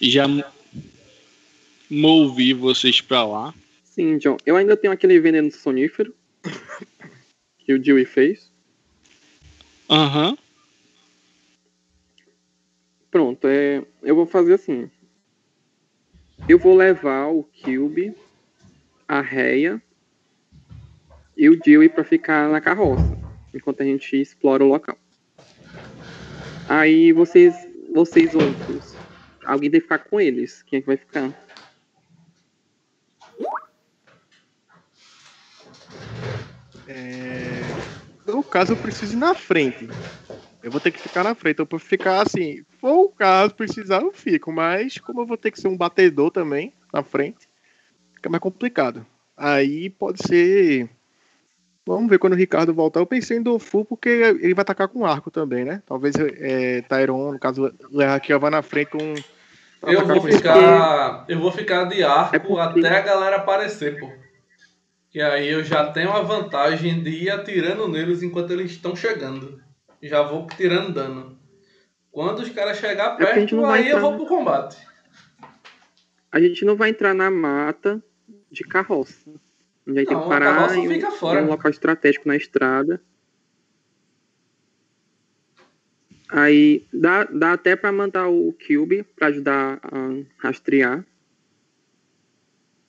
Já mo- movi vocês pra lá. Sim, John. Eu ainda tenho aquele veneno sonífero que o Dewey fez. Aham. Pronto, é, eu vou fazer assim. Eu vou levar o Cube, a Reia e o Dewey pra ficar na carroça, enquanto a gente explora o local. Aí vocês, vocês outros, alguém tem ficar com eles. Quem é que vai ficar? É... No caso, eu preciso ir na frente. Eu vou ter que ficar na frente. Eu vou ficar assim. For o caso, precisar, eu fico. Mas, como eu vou ter que ser um batedor também na frente, fica mais complicado. Aí pode ser. Vamos ver quando o Ricardo voltar. Eu pensei em Dofu porque ele vai atacar com arco também, né? Talvez é, Tyron, no caso, o Raquel vai na frente com. Eu vou com ficar. Eu vou ficar de arco É porque- até a galera aparecer, pô. Que aí eu já tenho a vantagem de ir atirando neles enquanto eles estão chegando. Já vou tirando dano. Quando os caras chegar gente perto, vai aí eu entrar, vou né? pro combate. A gente não vai entrar na mata de carroça. A gente vai ter Não, que parar em um, fora. um local estratégico na estrada. Aí dá, dá até pra mandar o Cube pra ajudar a rastrear.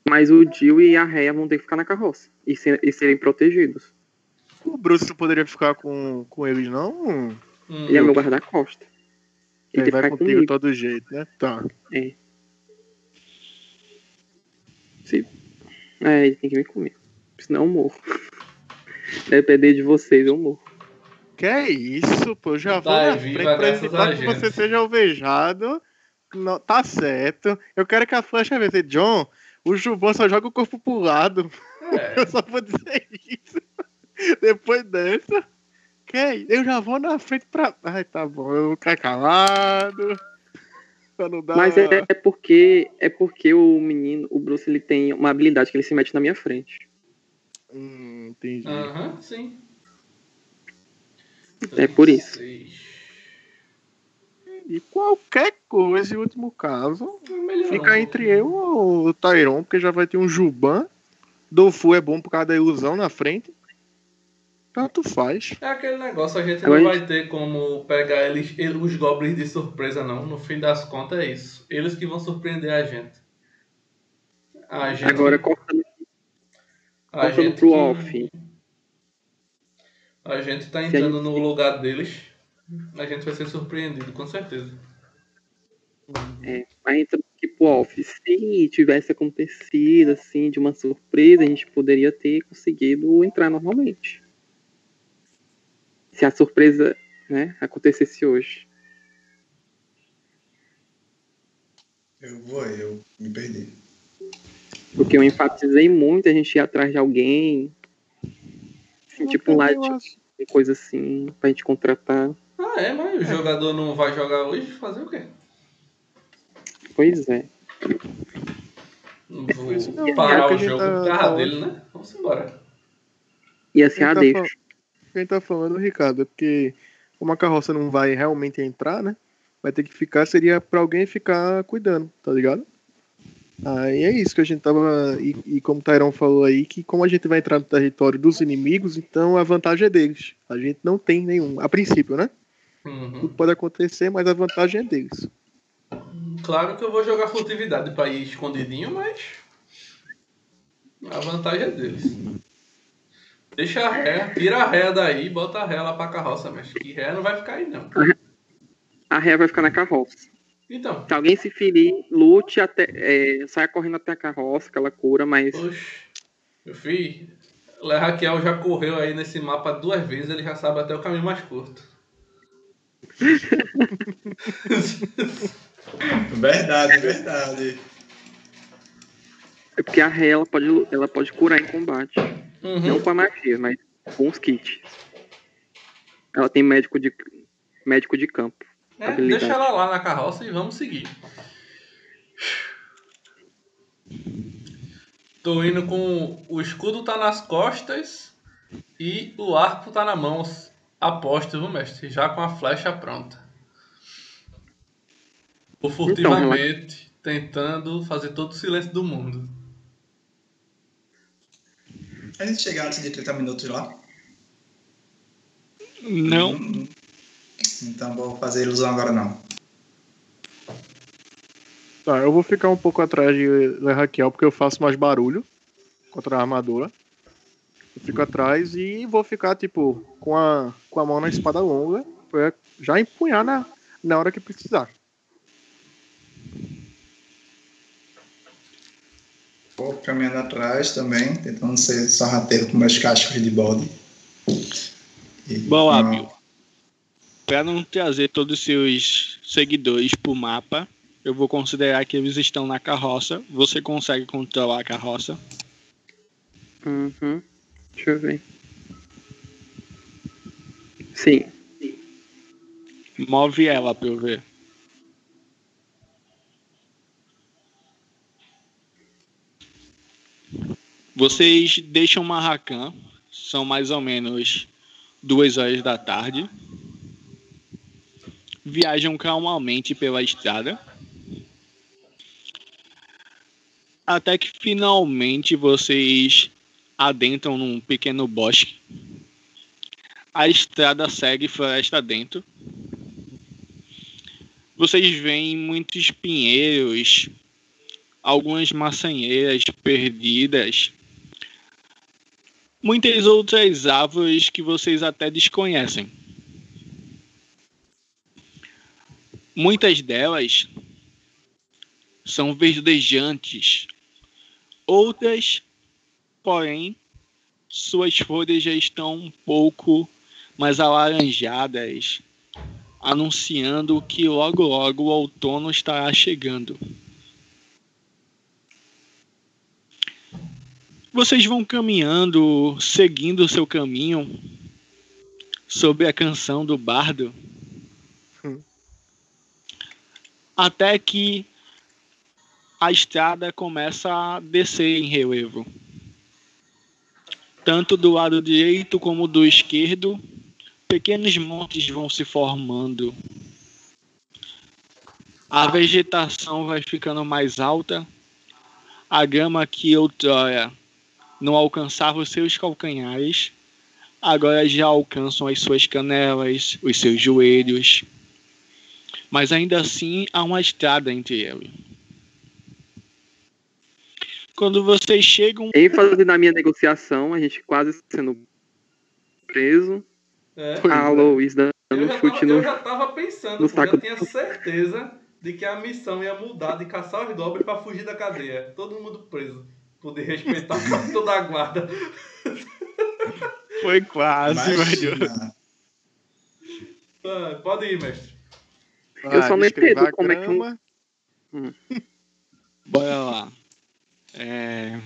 Mas o Jill e a Rhea vão ter que ficar na carroça e, ser- e serem protegidos. O Bruce poderia ficar com, com eles, não? Hum, Ele é meu guarda-costa. Ele tem Ele vai ficar contigo de comigo. todo jeito, né? Tá. Se... É, ele tem que vir comigo. Senão eu morro. Depender de vocês, eu morro. Que é isso, pô? Eu já vou Vai, na frente pra evitar que você seja alvejado. Não, tá certo. Eu quero que a flecha vença. John, o Jubon só joga o corpo pro lado. é. Eu só vou dizer isso. Depois dessa. Que é isso? Eu já vou na frente pra. Ai, tá bom. Eu vou ficar calado. Pra não dar... Mas é, é porque é porque o menino, o Bruce, ele tem uma habilidade que ele se mete na minha frente. Hum, entendi. Aham, sim. É por isso. E qualquer coisa, em último caso, Melhorou fica entre eu ou o Tyron, porque já vai ter um Juban. Dofu é bom por causa da ilusão na frente. Tanto faz. É aquele negócio, a gente não vai ter como pegar eles, eles- os goblins de surpresa, não. No fim das contas, é isso. Eles que vão surpreender a gente. A gente. Agora cortando, a cortando gente pro off. A gente tá entrando no lugar deles. A gente vai ser surpreendido, com certeza. É, mas entra tipo off. Se tivesse acontecido assim, de uma surpresa, a gente poderia ter conseguido entrar normalmente. Se a surpresa, né, acontecesse hoje. Eu vou, eu me perdi. Porque eu enfatizei muito a gente ir atrás de alguém. Assim, tipo um lado acho- de coisa assim, pra gente contratar. Ah, é, mas o jogador não vai jogar hoje? Fazer o quê? Pois é. Vou Não, parar é que a o gente jogo tá- tá- dele, né? Vamos embora. E assim, tá deixa. fal- Quem tá falando, Ricardo, é porque como a carroça não vai realmente entrar, né? Vai ter que ficar, seria pra alguém ficar cuidando, tá ligado? Aí é isso que a gente tava. E, e como o Tyrão falou aí, que como a gente vai entrar no território dos inimigos, então a vantagem é deles. A gente não tem nenhum. A princípio, né? Uhum. Tudo pode acontecer, mas a vantagem é deles. Claro que eu vou jogar furtividade pra ir escondidinho, mas. A vantagem é deles. Deixa a ré, tira a ré daí, bota a ré lá pra carroça, mas que ré não vai ficar aí não. A ré vai ficar na carroça. Então, Se alguém se ferir, lute até. É, saia correndo até a carroça, que ela cura, mas. oxe, meu filho, o Le Raquel já correu aí nesse mapa duas vezes, ele já sabe até o caminho mais curto. Verdade, verdade. É porque a ré ela pode, ela pode curar em combate. Não Uhum. com a magia, mas com os kits. Ela tem médico de, médico de campo. É, deixa ela lá na carroça e vamos seguir. Tô indo com o escudo tá nas costas e o arco tá na mão. Aposto, viu, mestre? Já com a flecha pronta. Vou furtivamente tentando fazer todo o silêncio do mundo. A gente chega antes de 30 minutos lá. Não, Hum, Então vou fazer ilusão agora não. Tá, eu vou ficar um pouco atrás de Le Raquel, porque eu faço mais barulho contra a armadura. Eu fico atrás e vou ficar, tipo, com a, com a mão na espada longa, pra já empunhar na, na hora que precisar. Vou caminhando atrás também, tentando ser sorrateiro com meus cascos de bode. E Bom, com a- Abel. Para não trazer todos os seus seguidores pro mapa, eu vou considerar que eles estão na carroça. Você consegue controlar a carroça? Uhum. Deixa eu ver. Sim. Move ela pra eu ver. Vocês deixam Marracan, são mais ou menos duas horas da tarde. Viajam calmamente pela estrada. Até que finalmente vocês adentram num pequeno bosque. A estrada segue floresta dentro. Vocês veem muitos pinheiros, algumas maçanheiras perdidas, muitas outras árvores que vocês até desconhecem. Muitas delas são verdejantes, outras, porém, suas folhas já estão um pouco mais alaranjadas, anunciando que logo logo o outono estará chegando. Vocês vão caminhando, seguindo o seu caminho, sob a canção do bardo. Hum. até que a estrada começa a descer em relevo. Tanto do lado direito como do esquerdo, pequenos montes vão se formando. A vegetação vai ficando mais alta. A grama que outrora não alcançava os seus calcanhares, agora já alcançam as suas canelas, os seus joelhos. Mas ainda assim há uma estrada entre eles. Quando vocês chegam. ênfase na minha negociação, a gente quase sendo preso. É. A Lois dando Eu um chute tava, no. eu já tava pensando, no pô, eu tinha certeza de que a missão ia mudar de caçar os goblins pra fugir da cadeia. Todo mundo preso. Poder respeitar o capitão da guarda. Foi quase, velho. Ah, Pode ir, mestre. Eu só não entendo a como é que um- grama. Bora lá. É...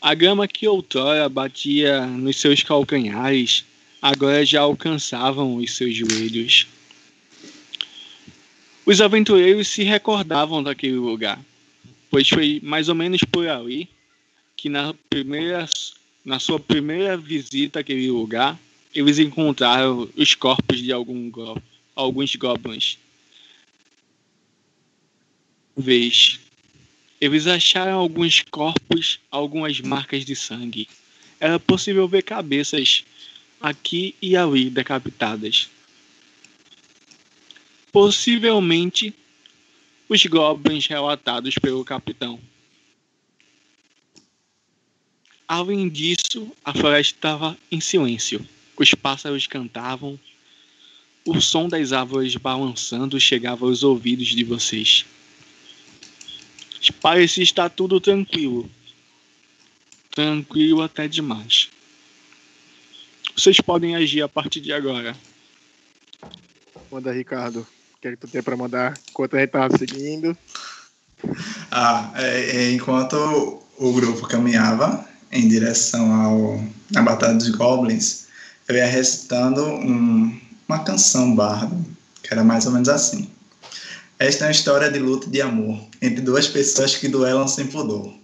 A grama que outrora batia nos seus calcanhares, agora já alcançavam os seus joelhos. Os aventureiros se recordavam daquele lugar, pois foi mais ou menos por ali que na primeira, na sua primeira visita àquele lugar, eles encontraram os corpos de algum go- alguns goblins. Vez. Eles acharam alguns corpos, algumas marcas de sangue. Era possível ver cabeças aqui e ali decapitadas. Possivelmente os goblins relatados pelo capitão. Além disso, a floresta estava em silêncio. Os pássaros cantavam. O som das árvores balançando chegava aos ouvidos de vocês. Parecia estar tudo tranquilo. Tranquilo até demais. Vocês podem agir a partir de agora. Manda, Ricardo. Que tu tem pra mandar? Enquanto a gente tava seguindo. Ah, é, é, enquanto o grupo caminhava em direção ao, à Batalha dos Goblins, eu ia recitando um- uma canção bardo, que era mais ou menos assim. Esta é uma história de luta e de amor entre duas pessoas que duelam sem pudor.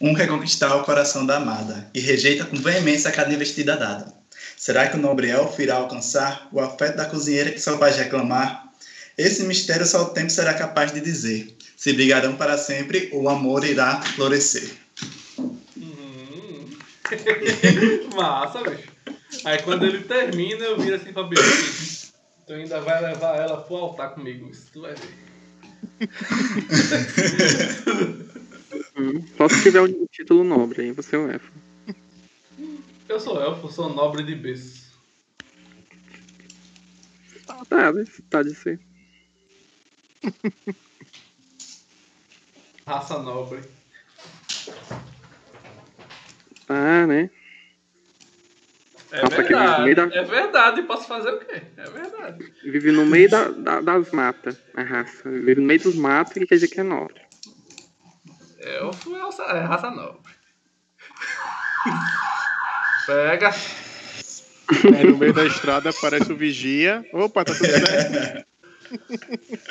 Um quer conquistar o coração da amada e rejeita com veemência cada investida dada. Será que o nobre elfo irá alcançar o afeto da cozinheira que só faz reclamar? Esse mistério só o tempo será capaz de dizer. Se brigarão para sempre, o amor irá florescer. Hum. Massa, bicho. Aí quando ele termina, eu viro assim pra bicho. Tu ainda vai levar ela pro altar comigo. Isso tu vai ver. Só se tiver um título nobre, aí você é o elfo. Eu sou elfo, sou nobre de berço. Tá, né? Tá de ser. Raça nobre. Tá, né? É Nossa, verdade. da- É verdade. Posso fazer o quê? É verdade. Vive no meio da, da- das matas, a raça. Vive no meio dos matos e quer dizer que é nobre. Elfo é raça, é raça nobre. Pega. Aí no meio da estrada aparece o vigia. Opa, tá tudo certo.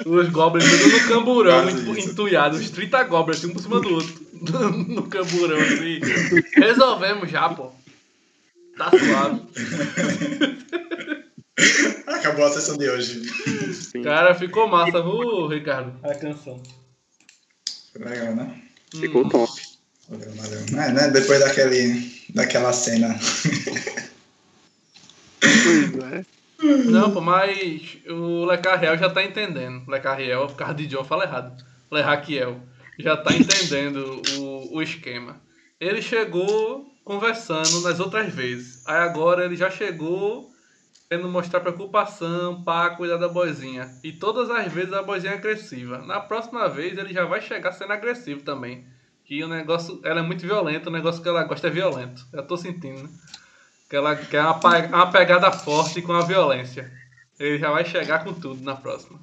Os goblins tudo no camburão, Quase entu- isso. entuiados. Os 30 goblins, um por cima do outro. no camburão, assim. Resolvemos já, pô. Tá suave. Acabou a sessão de hoje. Sim. Cara, ficou massa, viu, Ricardo? A canção. Foi legal, né? Ficou Hum. top. Valeu, valeu. É, né? Depois daquele, daquela cena. Pois é. Não, pô, mas o Lecarriel já tá entendendo. Lecarriel, por causa de John, fala errado. Lerraquiel. Já tá entendendo o, o esquema. Ele chegou conversando nas outras vezes. Aí agora ele já chegou querendo mostrar preocupação para cuidar da boizinha. E todas as vezes a boizinha é agressiva. Na próxima vez ele já vai chegar sendo agressivo também. Que o negócio, ela é muito violenta, o negócio que ela gosta é violento. Eu tô sentindo, né? Que ela quer uma, uma pegada forte com a violência. Ele já vai chegar com tudo na próxima.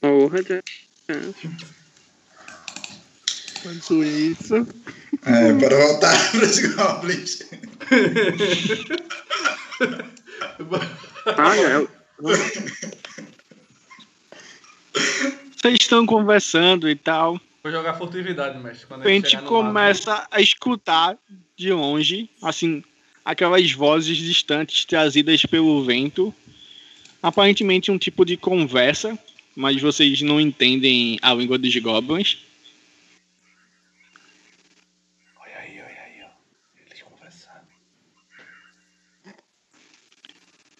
Porra, já. Enquanto isso. É, para voltar para os Goblins. Ah, já. Vocês estão conversando e tal. Vou jogar furtividade, mestre. Quando A gente lado. começa a escutar de longe, assim, aquelas vozes distantes trazidas pelo vento. Aparentemente um tipo de conversa, mas vocês não entendem a língua dos goblins. Olha aí, olha aí, ó. Eles conversando.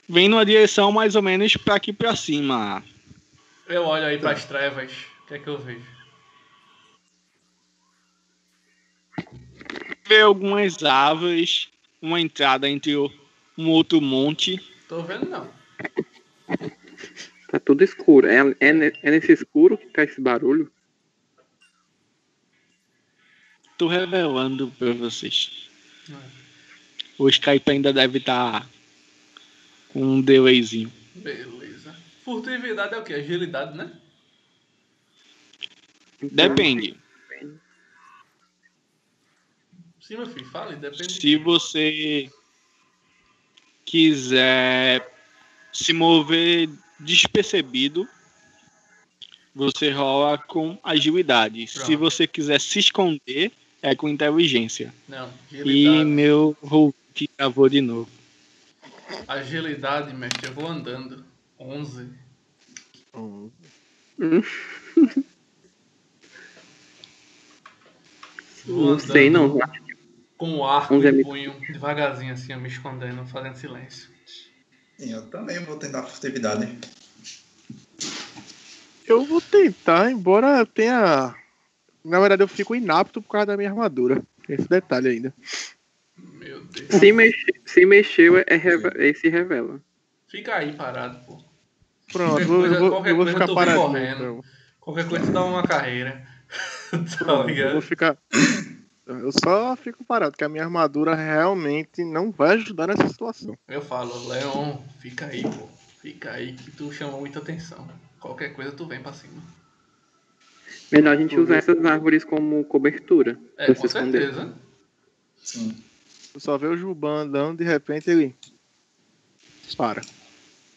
Vem numa direção mais ou menos pra aqui pra cima. Eu olho aí pras trevas. O que é que eu vejo? Vê algumas árvores, uma entrada entre o- um outro monte. Tô vendo não. Tá tudo escuro. É, é, é nesse escuro que tá esse barulho? Tô revelando pra vocês. O Skype ainda deve estar com um delayzinho. Beleza. Furtividade é o quê? Agilidade, né? Então, Depende. Sim, meu filho, fale, depende. Se você quiser se mover despercebido, você rola com agilidade. Se Pronto. você quiser se esconder, é com inteligência. Não, E agilidade. meu Hulk travou de novo. Agilidade, mestre, eu vou andando. 11. Hum, Vou Não sei não. Com o arco é e muito- punho, devagarzinho assim, me escondendo, fazendo silêncio. Sim, eu também vou tentar furtividade. Eu vou tentar, embora eu tenha. Na verdade, eu fico inapto por causa da minha armadura. Tem esse detalhe ainda. Meu Deus. Se, mexe, se mexeu, é, reve- é se revela. Fica aí parado, pô. Pronto, Qualquer eu vou, coisa- eu vou, ficar parado. correndo. Então. Qualquer coisa dá uma carreira. tá Pronto, eu ligado? vou ficar. Eu só fico parado, porque a minha armadura realmente não vai ajudar nessa situação. Eu falo, Leon, fica aí, pô. Fica aí que tu chama muita atenção. Qualquer coisa tu vem pra cima. Melhor a gente usar essas árvores como cobertura. É, pra com se esconder. certeza. Sim. Eu só vejo o Juban andando, de repente ele. Para.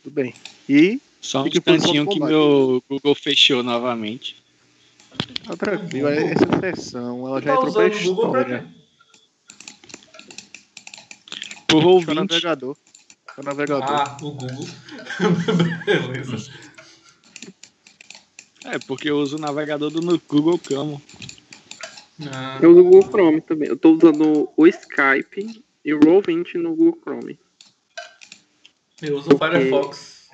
Tudo bem. E Só um instantinho que meu Google fechou novamente. Tá tranquilo, essa sessão ela já Tá entrou pra história. Por Deixa o ouvinte, navegador. O navegador. Ah, o Google. Beleza. é porque eu uso o navegador do Google Chrome. Ah, Eu uso o Google Chrome também. Eu tô usando o Skype e o Roll20 no Google Chrome. eu uso o Firefox.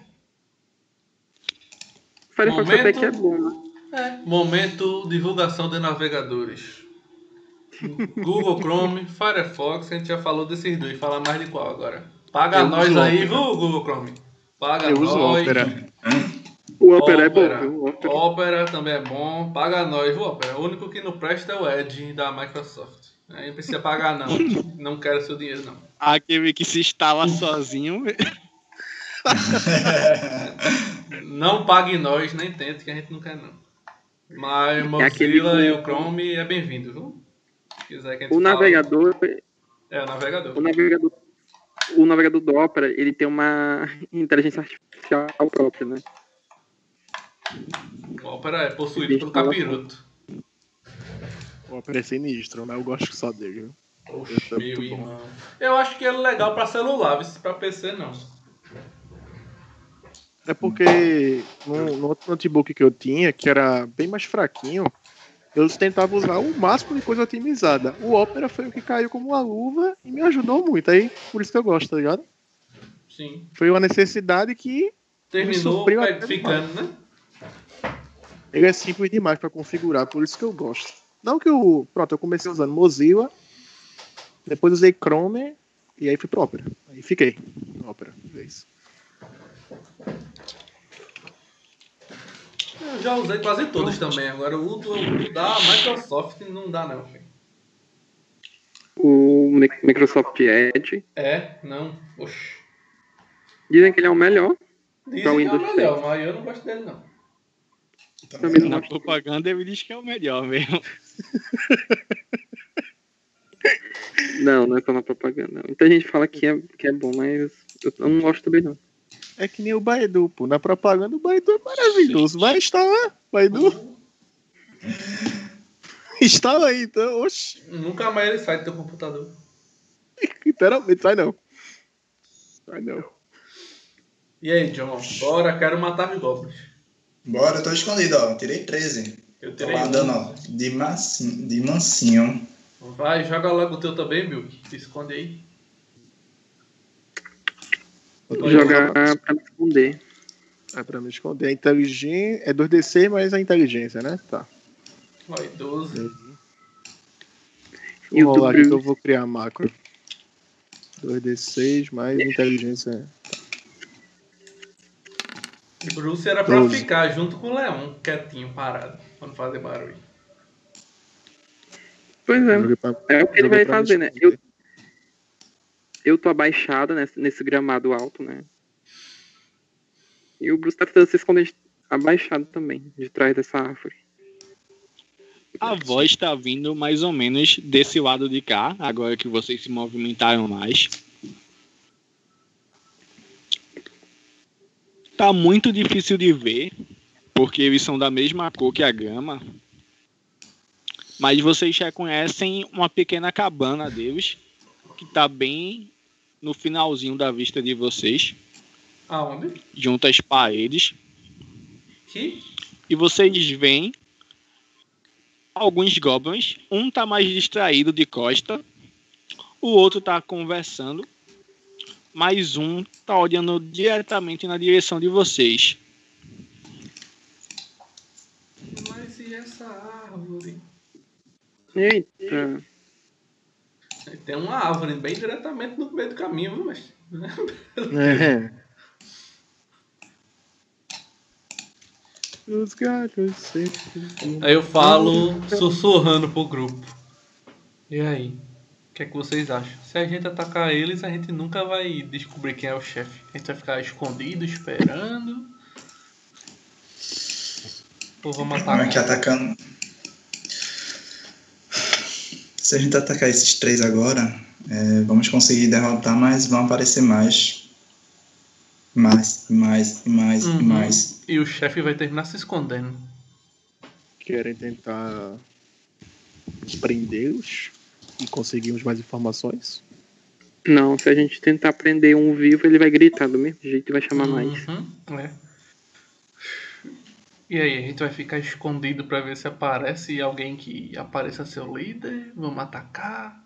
Firefox Momento- até que é bom, né? É, momento divulgação de navegadores. Google Chrome, Firefox, a gente já falou desses dois, fala mais de qual agora? Paga Eu nós uso aí, viu, Google Chrome? Paga Eu uso nós. Opera. O Opera é Opera. bom, viu? O Opera. Opera também é bom. Paga nós, viu, Opera? O único que não presta é o Edge da Microsoft. Aí não precisa pagar, não. Não quero seu dinheiro, não. Aquele que se instala sozinho. Não pague nós, nem tente, que a gente não quer, não. Mas É aquele Mozilla e o Chrome é bem-vindo, viu? O navegador, É, o navegador. o navegador, o navegador do Opera, ele tem uma inteligência artificial própria, né? O Opera é possuído pelo capiroto. Vou aparecer sinistro, mas eu gosto só dele. viu? Oxe, é meu muito bom. irmão. Eu acho que ele é legal pra celular, mas pra PC não. É porque no, no outro notebook que eu tinha, que era bem mais fraquinho, eu tentava usar o máximo de coisa otimizada. O Opera foi o que caiu como uma luva e me ajudou muito. Aí, por isso que eu gosto, tá ligado? Sim. Foi uma necessidade que Terminou ficando, né? ele é simples demais pra configurar, por isso que eu gosto. Não que eu. Pronto, eu comecei usando Mozilla, depois usei Chrome e aí fui pro Opera. Aí fiquei no Opera, de vez. Eu já usei quase todos também. Agora o do o da Microsoft não dá, não. O Mi- Microsoft Edge. É, não. Oxe. Dizem que ele é o melhor. Dizem Pra que é o Windows melhor, mas eu não gosto dele, não. Também não Na gosto. propaganda ele diz que é o melhor mesmo. Não, não é só na propaganda. não. Muita gente fala que é, que é bom, mas eu não gosto também não. É que nem o Baidu, pô. Na propaganda o Baidu é maravilhoso. Vai instalar, Baidu. Instala aí, então. Oxi. Nunca mais ele sai do teu computador. Literalmente, vai não. Vai não. E aí, John? Bora, quero matar goblins. Bora, eu tô escondido, ó. Tirei 13. Eu Tô tirei lá um. dando, ó. De, massinho, de mansinho. Vai, joga logo o teu também, Milk. Se esconde aí. Jogar pra me esconder. É pra me esconder. A inteligência. É 2D6 mais a inteligência, né? Tá. Vai, 12. E o Vou do rolar aqui que eu vou criar macro. 2D6 mais inteligência. Bruce era pra Doze. ficar junto com o Leão, quietinho, parado, pra não fazer barulho. Pois é. Pra- É o que ele vai fazer, né? Eu, eu tô abaixado nesse, nesse gramado alto, né? E o Bruce tá tentando se esconder de- abaixado também, de trás dessa árvore. A voz tá vindo mais ou menos desse lado de cá, agora que vocês se movimentaram mais. Tá muito difícil de ver, porque eles são da mesma cor que a grama. Mas vocês reconhecem uma pequena cabana deles, que tá bem no finalzinho da vista de vocês, Aonde? junto às paredes. Que? e vocês veem alguns goblins. Um tá mais distraído de costa, o outro tá conversando, mas um tá olhando diretamente na direção de vocês. Mas e essa árvore? Eita. Tem uma árvore bem diretamente no meio do caminho, viu, mas. É. Os galhos sempre. Aí eu falo sussurrando pro grupo. E aí? O que é que vocês acham? Se a gente atacar eles, a gente nunca vai descobrir quem é o chefe. A gente vai ficar escondido, esperando. Ou vamos Como é que atacar? atacando? Se a gente atacar esses três agora, é, vamos conseguir derrotar, mas vão aparecer mais. Mais, e mais, e mais, Uhum. e mais. E o chefe vai terminar se escondendo. Querem tentar prendê-los e conseguirmos mais informações? Não, se a gente tentar prender um vivo, ele vai gritar do mesmo jeito e vai chamar mais. Uhum, é. E aí, a gente vai ficar escondido pra ver se aparece alguém que apareça seu líder? Vamos atacar?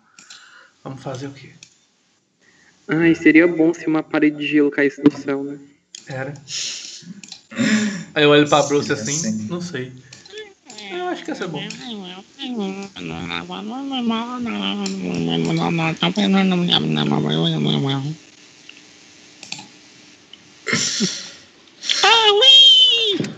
Vamos fazer o quê? Ai, seria bom se uma parede de gelo caísse do céu, né? Era. Aí eu olho pra Bruce assim, assim. não sei. Eu acho que ia ser bom. A Oxê!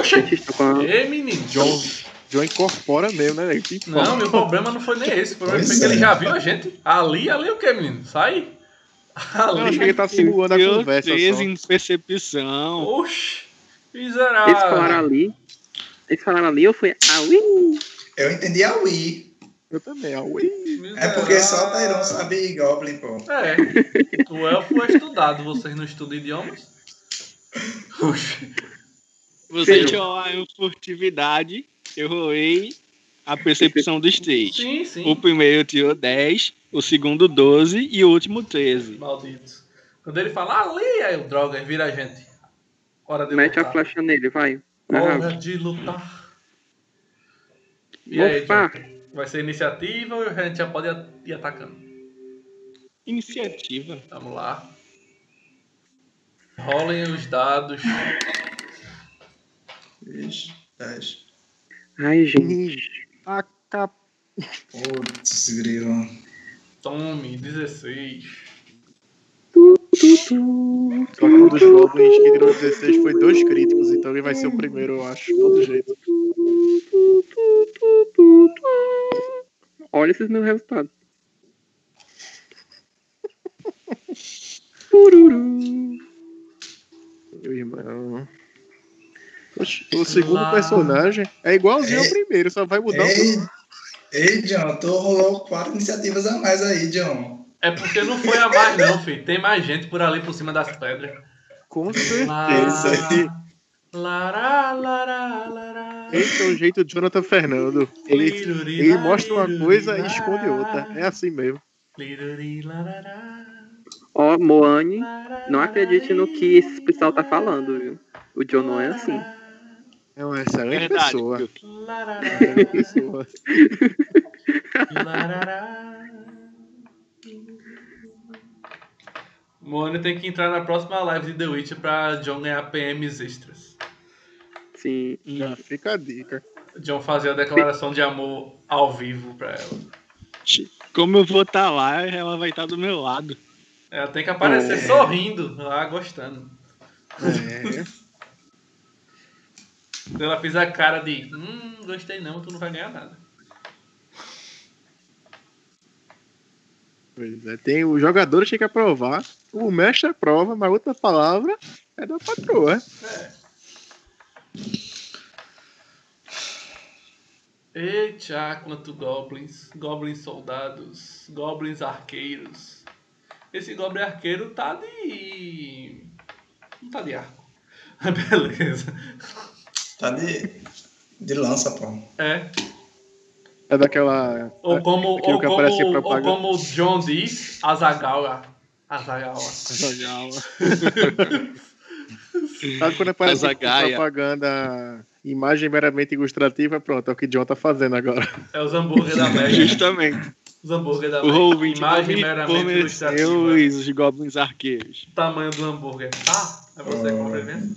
A... Ei, menino! John, John incorpora mesmo, né? Não, meu problema não foi nem esse. O problema Pois foi que ele é. já viu a gente. Ali, ali é o que, menino? Sai! Eu acho Ali. que ele tá simulando a conversa só. em percepção. Oxi! Eles falaram Miserável! ali. Eles falaram ali, eu fui. Ui! Eu entendi a Wii. Eu também, ah, ui. É porque só o Miserável. Tyrone sabe Goblin, pô. É. O elfo é estudado, vocês não estudam idiomas? Oxi. Vocês rolaram furtividade, eu rolei a percepção dos três. Sim, sim. O primeiro tirou 10, o segundo 12 e o último 13. Maldito. Quando ele fala ali, aí o droga, vira a gente. Hora de Mete a lutar. flecha nele, vai. Hora Ah, de lutar. E aí, Opa! Jonathan? Vai ser iniciativa ou a gente já pode ir atacando? Iniciativa. Vamos lá. Rolem os dados. Ixi, dez. Ai, gente. A cap... Putz, grilo. Tome, 16. Só que um dos goblins que tirou 16 foi dois críticos, então ele vai ser o primeiro, eu acho, de todo jeito. Olha esses meus resultados. Tururu. Meu irmão. O segundo Lá. personagem é igualzinho ao É. primeiro, só vai mudar o Ei, ei, John, tu rolou quatro iniciativas a mais aí, John. É porque não foi a mais, não, filho. Tem mais gente por ali por cima das pedras. Com certeza. Lará, lará, lará. Esse é o jeito de Jonathan Fernando. Ele, ele mostra uma coisa e esconde outra. É assim mesmo. Ó, Moane, não acredite no que esse pessoal tá falando, viu? O John não é assim. É uma excelente Verdade, pessoa. pessoa. Mônio tem que entrar na próxima live de The Witch pra John ganhar PMs extras. Sim. Já fica a dica. John fazer a declaração de amor ao vivo pra ela. Como eu vou estar lá, ela vai estar do meu lado. Ela tem que aparecer É. sorrindo lá, gostando. É. Se ela fizer a cara de hum, gostei não, tu não vai ganhar nada. Pois é, tem os jogadores que tem que aprovar, o mestre aprova, mas outra palavra é da patroa. É. Eita, quanto goblins, goblins soldados, goblins arqueiros. Esse goblin arqueiro tá de. Não tá de arco. Beleza. Tá de, de lança, pô. É. É daquela. Ou como, aquilo ou que aparece em como, ou como o John diz, Azagawa. Azagawa. Sabe quando aparece Azagaia. propaganda, imagem meramente ilustrativa? Pronto, é o que John tá fazendo agora. É os hambúrguer da Mega. Justamente. Os hambúrguer da O Mega. ouvinte Imagem me meramente ilustrativa. os goblins arqueiros. Tamanho do hambúrguer. Ah, é você que compra mesmo?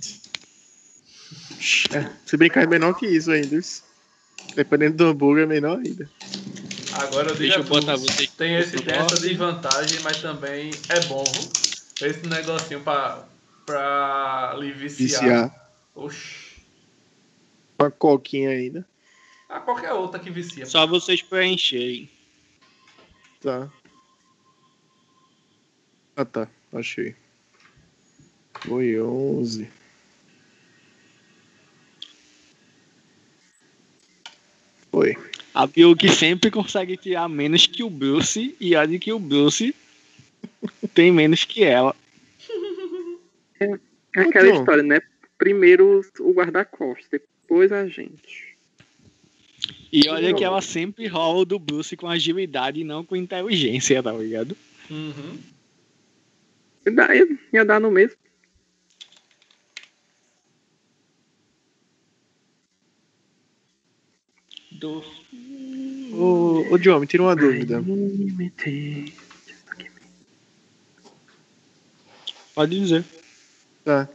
É, se brincar é menor que isso ainda. Dependendo do hambúrguer, é menor ainda. Agora eu Deixa eu botar você Tem, esse, essa desvantagem, mas também é bom. viu? Esse negocinho pra, pra lhe viciar. Viciar. Oxi. Uma coquinha ainda. Ah, qualquer outra que vicia. Só vocês preencherem. Tá. Ah tá, achei. Foi 11. Foi. A Bill sempre consegue tirar menos que o Bruce e a de que o Bruce tem menos que ela. É aquela Então. história, né? Primeiro o guarda-costas, depois a gente. E olha que ela sempre rola o do Bruce com agilidade e não com inteligência, tá ligado? Uhum. E daí ia dar no mesmo. Do... Ô, ô John, me tira uma dúvida. Pode dizer. Tá.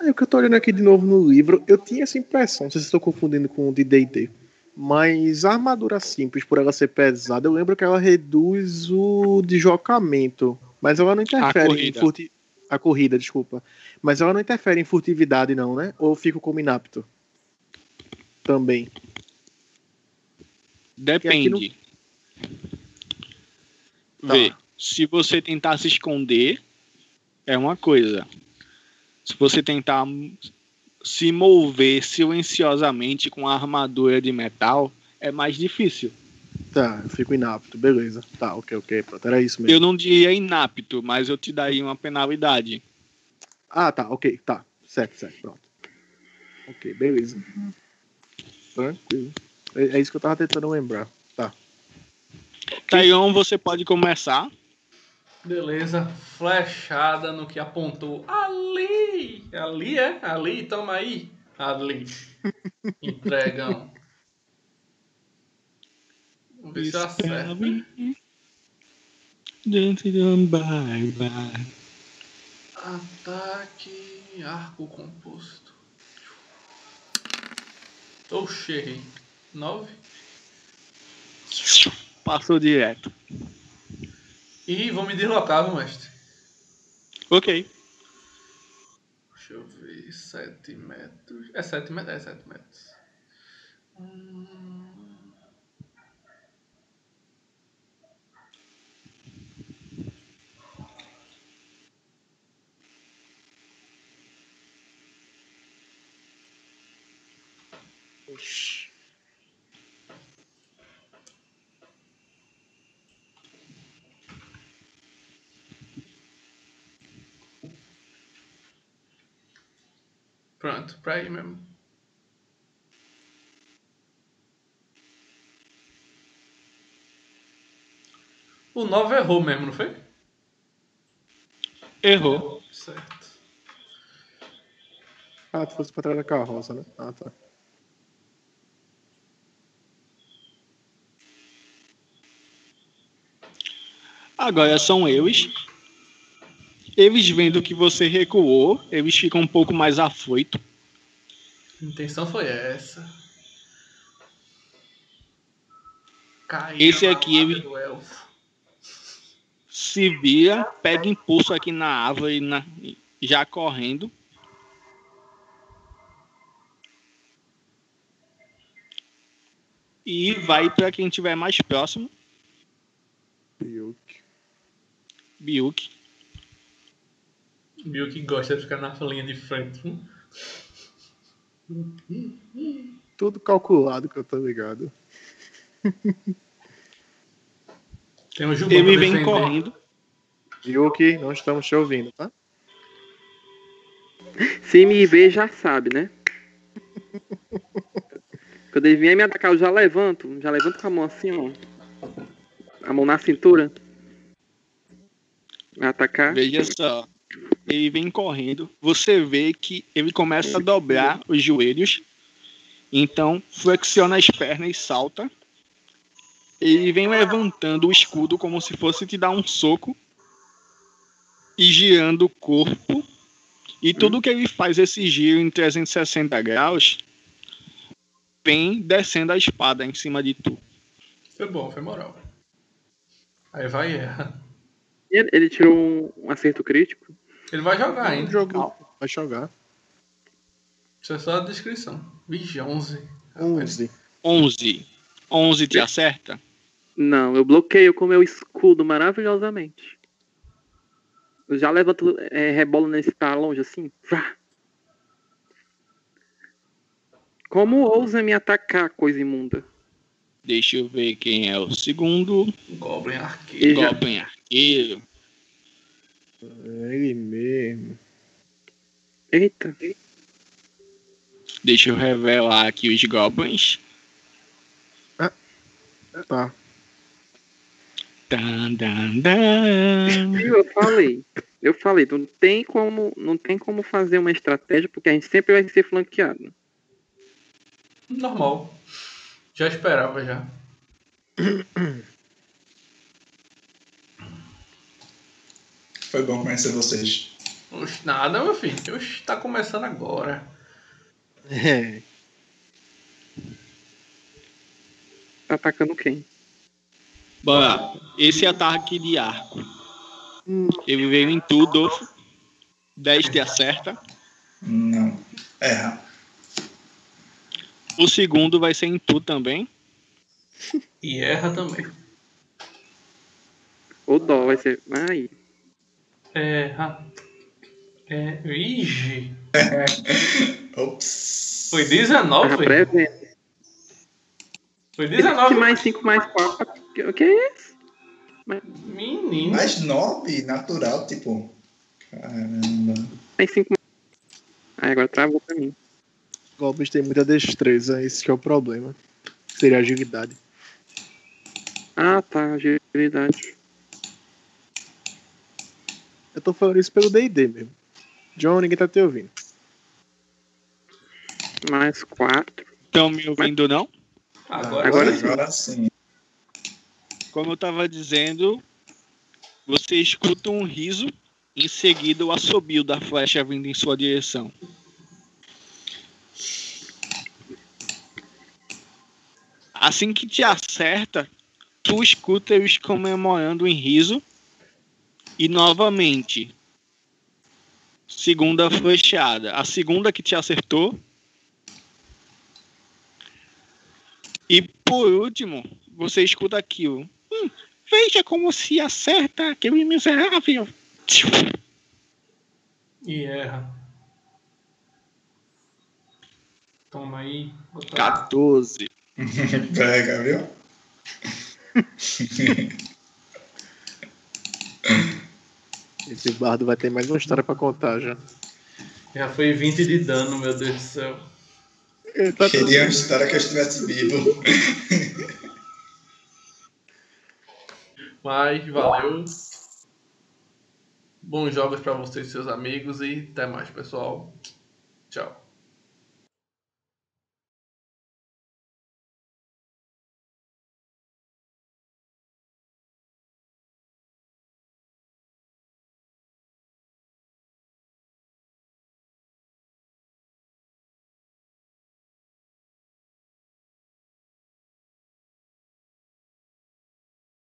É o que eu tô olhando aqui de novo no livro, eu tinha essa impressão, não sei se estou confundindo com o de D&D, mas a armadura simples, por ela ser pesada, eu lembro que ela reduz o deslocamento, mas ela não interfere em corrida. furti... A corrida, desculpa. Mas ela não interfere em furtividade não, né? Ou eu fico como inapto? Também. Depende. Tá. Vê, se você tentar se esconder, é uma coisa. Se você tentar se mover silenciosamente com a armadura de metal, é mais difícil. Tá, eu fico inapto, beleza. Tá, ok, ok, pronto, era isso mesmo. Eu não diria inapto, mas eu te daria uma penalidade. Ah, tá, ok, tá. Certo, certo, pronto. Ok, beleza. Tranquilo. É, é isso que eu tava tentando lembrar. Tá. Taion, você pode começar. Beleza. Flechada no que apontou. Ali! Ali é? Ali, toma aí. Ali. Entregão. Vamos ver se eu acerto. Bye, bye. Ataque arco composto. Oxe, errei. 9. Passou direto. E vou me deslocar, mestre? Ok. Deixa eu ver. 7 metros. É 7 metros? É 7 metros. Hum... Oxi. Pronto, pra aí mesmo. O 9 errou mesmo, não foi? Errou. Certo. Ah, tu fosse pra trás da carroça, né? Ah, tá. Agora são eles. Eles vendo que você recuou, eles ficam um pouco mais afoito. A intenção foi essa. Caiu Esse aqui, ele-. Se vira, pega impulso aqui na árvore, na- já correndo. E vai para quem estiver mais próximo, Fiuk. Biuk. Viu que gosta de ficar na linha de frente. Tudo calculado que eu tô ligado. Tem um Jubão Ele vem correndo. Fiuk, não estamos te ouvindo, tá? Se me ver, já sabe, né? Quando ele vier me atacar, eu já levanto. Já levanto com a mão assim, ó. A mão na cintura. Atacar. Veja só. Ele vem correndo. Você vê que ele começa a dobrar os joelhos. Então, flexiona as pernas e salta. Ele vem levantando o escudo como se fosse te dar um soco. E girando o corpo. E tudo que ele faz esse giro em 360 graus. Vem descendo a espada em cima de tu. Foi bom, foi moral. Aí vai e erra. Ele, ele tirou um, um acerto crítico. Ele vai jogar ainda. Jogo. Vai jogar. Isso é só a descrição. Vixe, 11. 11. 11. 11 te acerta? Não, eu bloqueio com meu escudo maravilhosamente. Eu já levanto, é, rebolo nesse tá longe assim. Vrá. Como ousa me atacar, coisa imunda? Deixa eu ver quem é o segundo. Goblin arqueiro. já- Goblin arqueiro. Ele mesmo. Eita. Deixa eu revelar aqui os goblins. Tá. Tan, dan, dan. Viu? Eu falei. Eu falei, não tem como, não tem como fazer uma estratégia porque a gente sempre vai ser flanqueado. Normal. Já esperava já. Foi bom conhecer vocês. Oxe, nada, meu filho. Oxe, tá começando agora. É. Tá atacando quem? Bora. Esse ataque de arco. Hum. Ele veio em tudo. 10 te acerta. Não. Erra. O segundo vai ser em tu também. E erra também. O dó vai ser. Ai. Erra. É. Ixi. Ops. Foi Tava 19? prevendo. Foi Que 19. mais 5 mais 4. O que é isso? Menino. Mais 9, natural, tipo. Caramba. Mais 5 mais. Ai, agora travou pra mim. Goblins tem muita destreza, esse que é o problema. Seria agilidade. Ah, tá. Agilidade. Eu tô falando isso pelo D&D mesmo. John, ninguém tá te ouvindo. Mais 4. Estão me ouvindo, não? Agora, Agora sim. Agora sim. Como eu tava dizendo, você escuta um riso. Em seguida, o assobio da flecha vindo em sua direção. Assim que te acerta, tu escuta eles comemorando em riso. E novamente, segunda flechada. A segunda que te acertou. E por último, você escuta aquilo. Hum, veja como se acerta aquele miserável. E erra. Toma aí. Outra- 14. Pega, viu? Esse bardo vai ter mais uma história pra contar já. Já foi 20 de dano, meu Deus do céu. Tá Queria uma história que eu estivesse vivo. Mas valeu. Bons jogos pra vocês e seus amigos e até mais, pessoal. Tchau.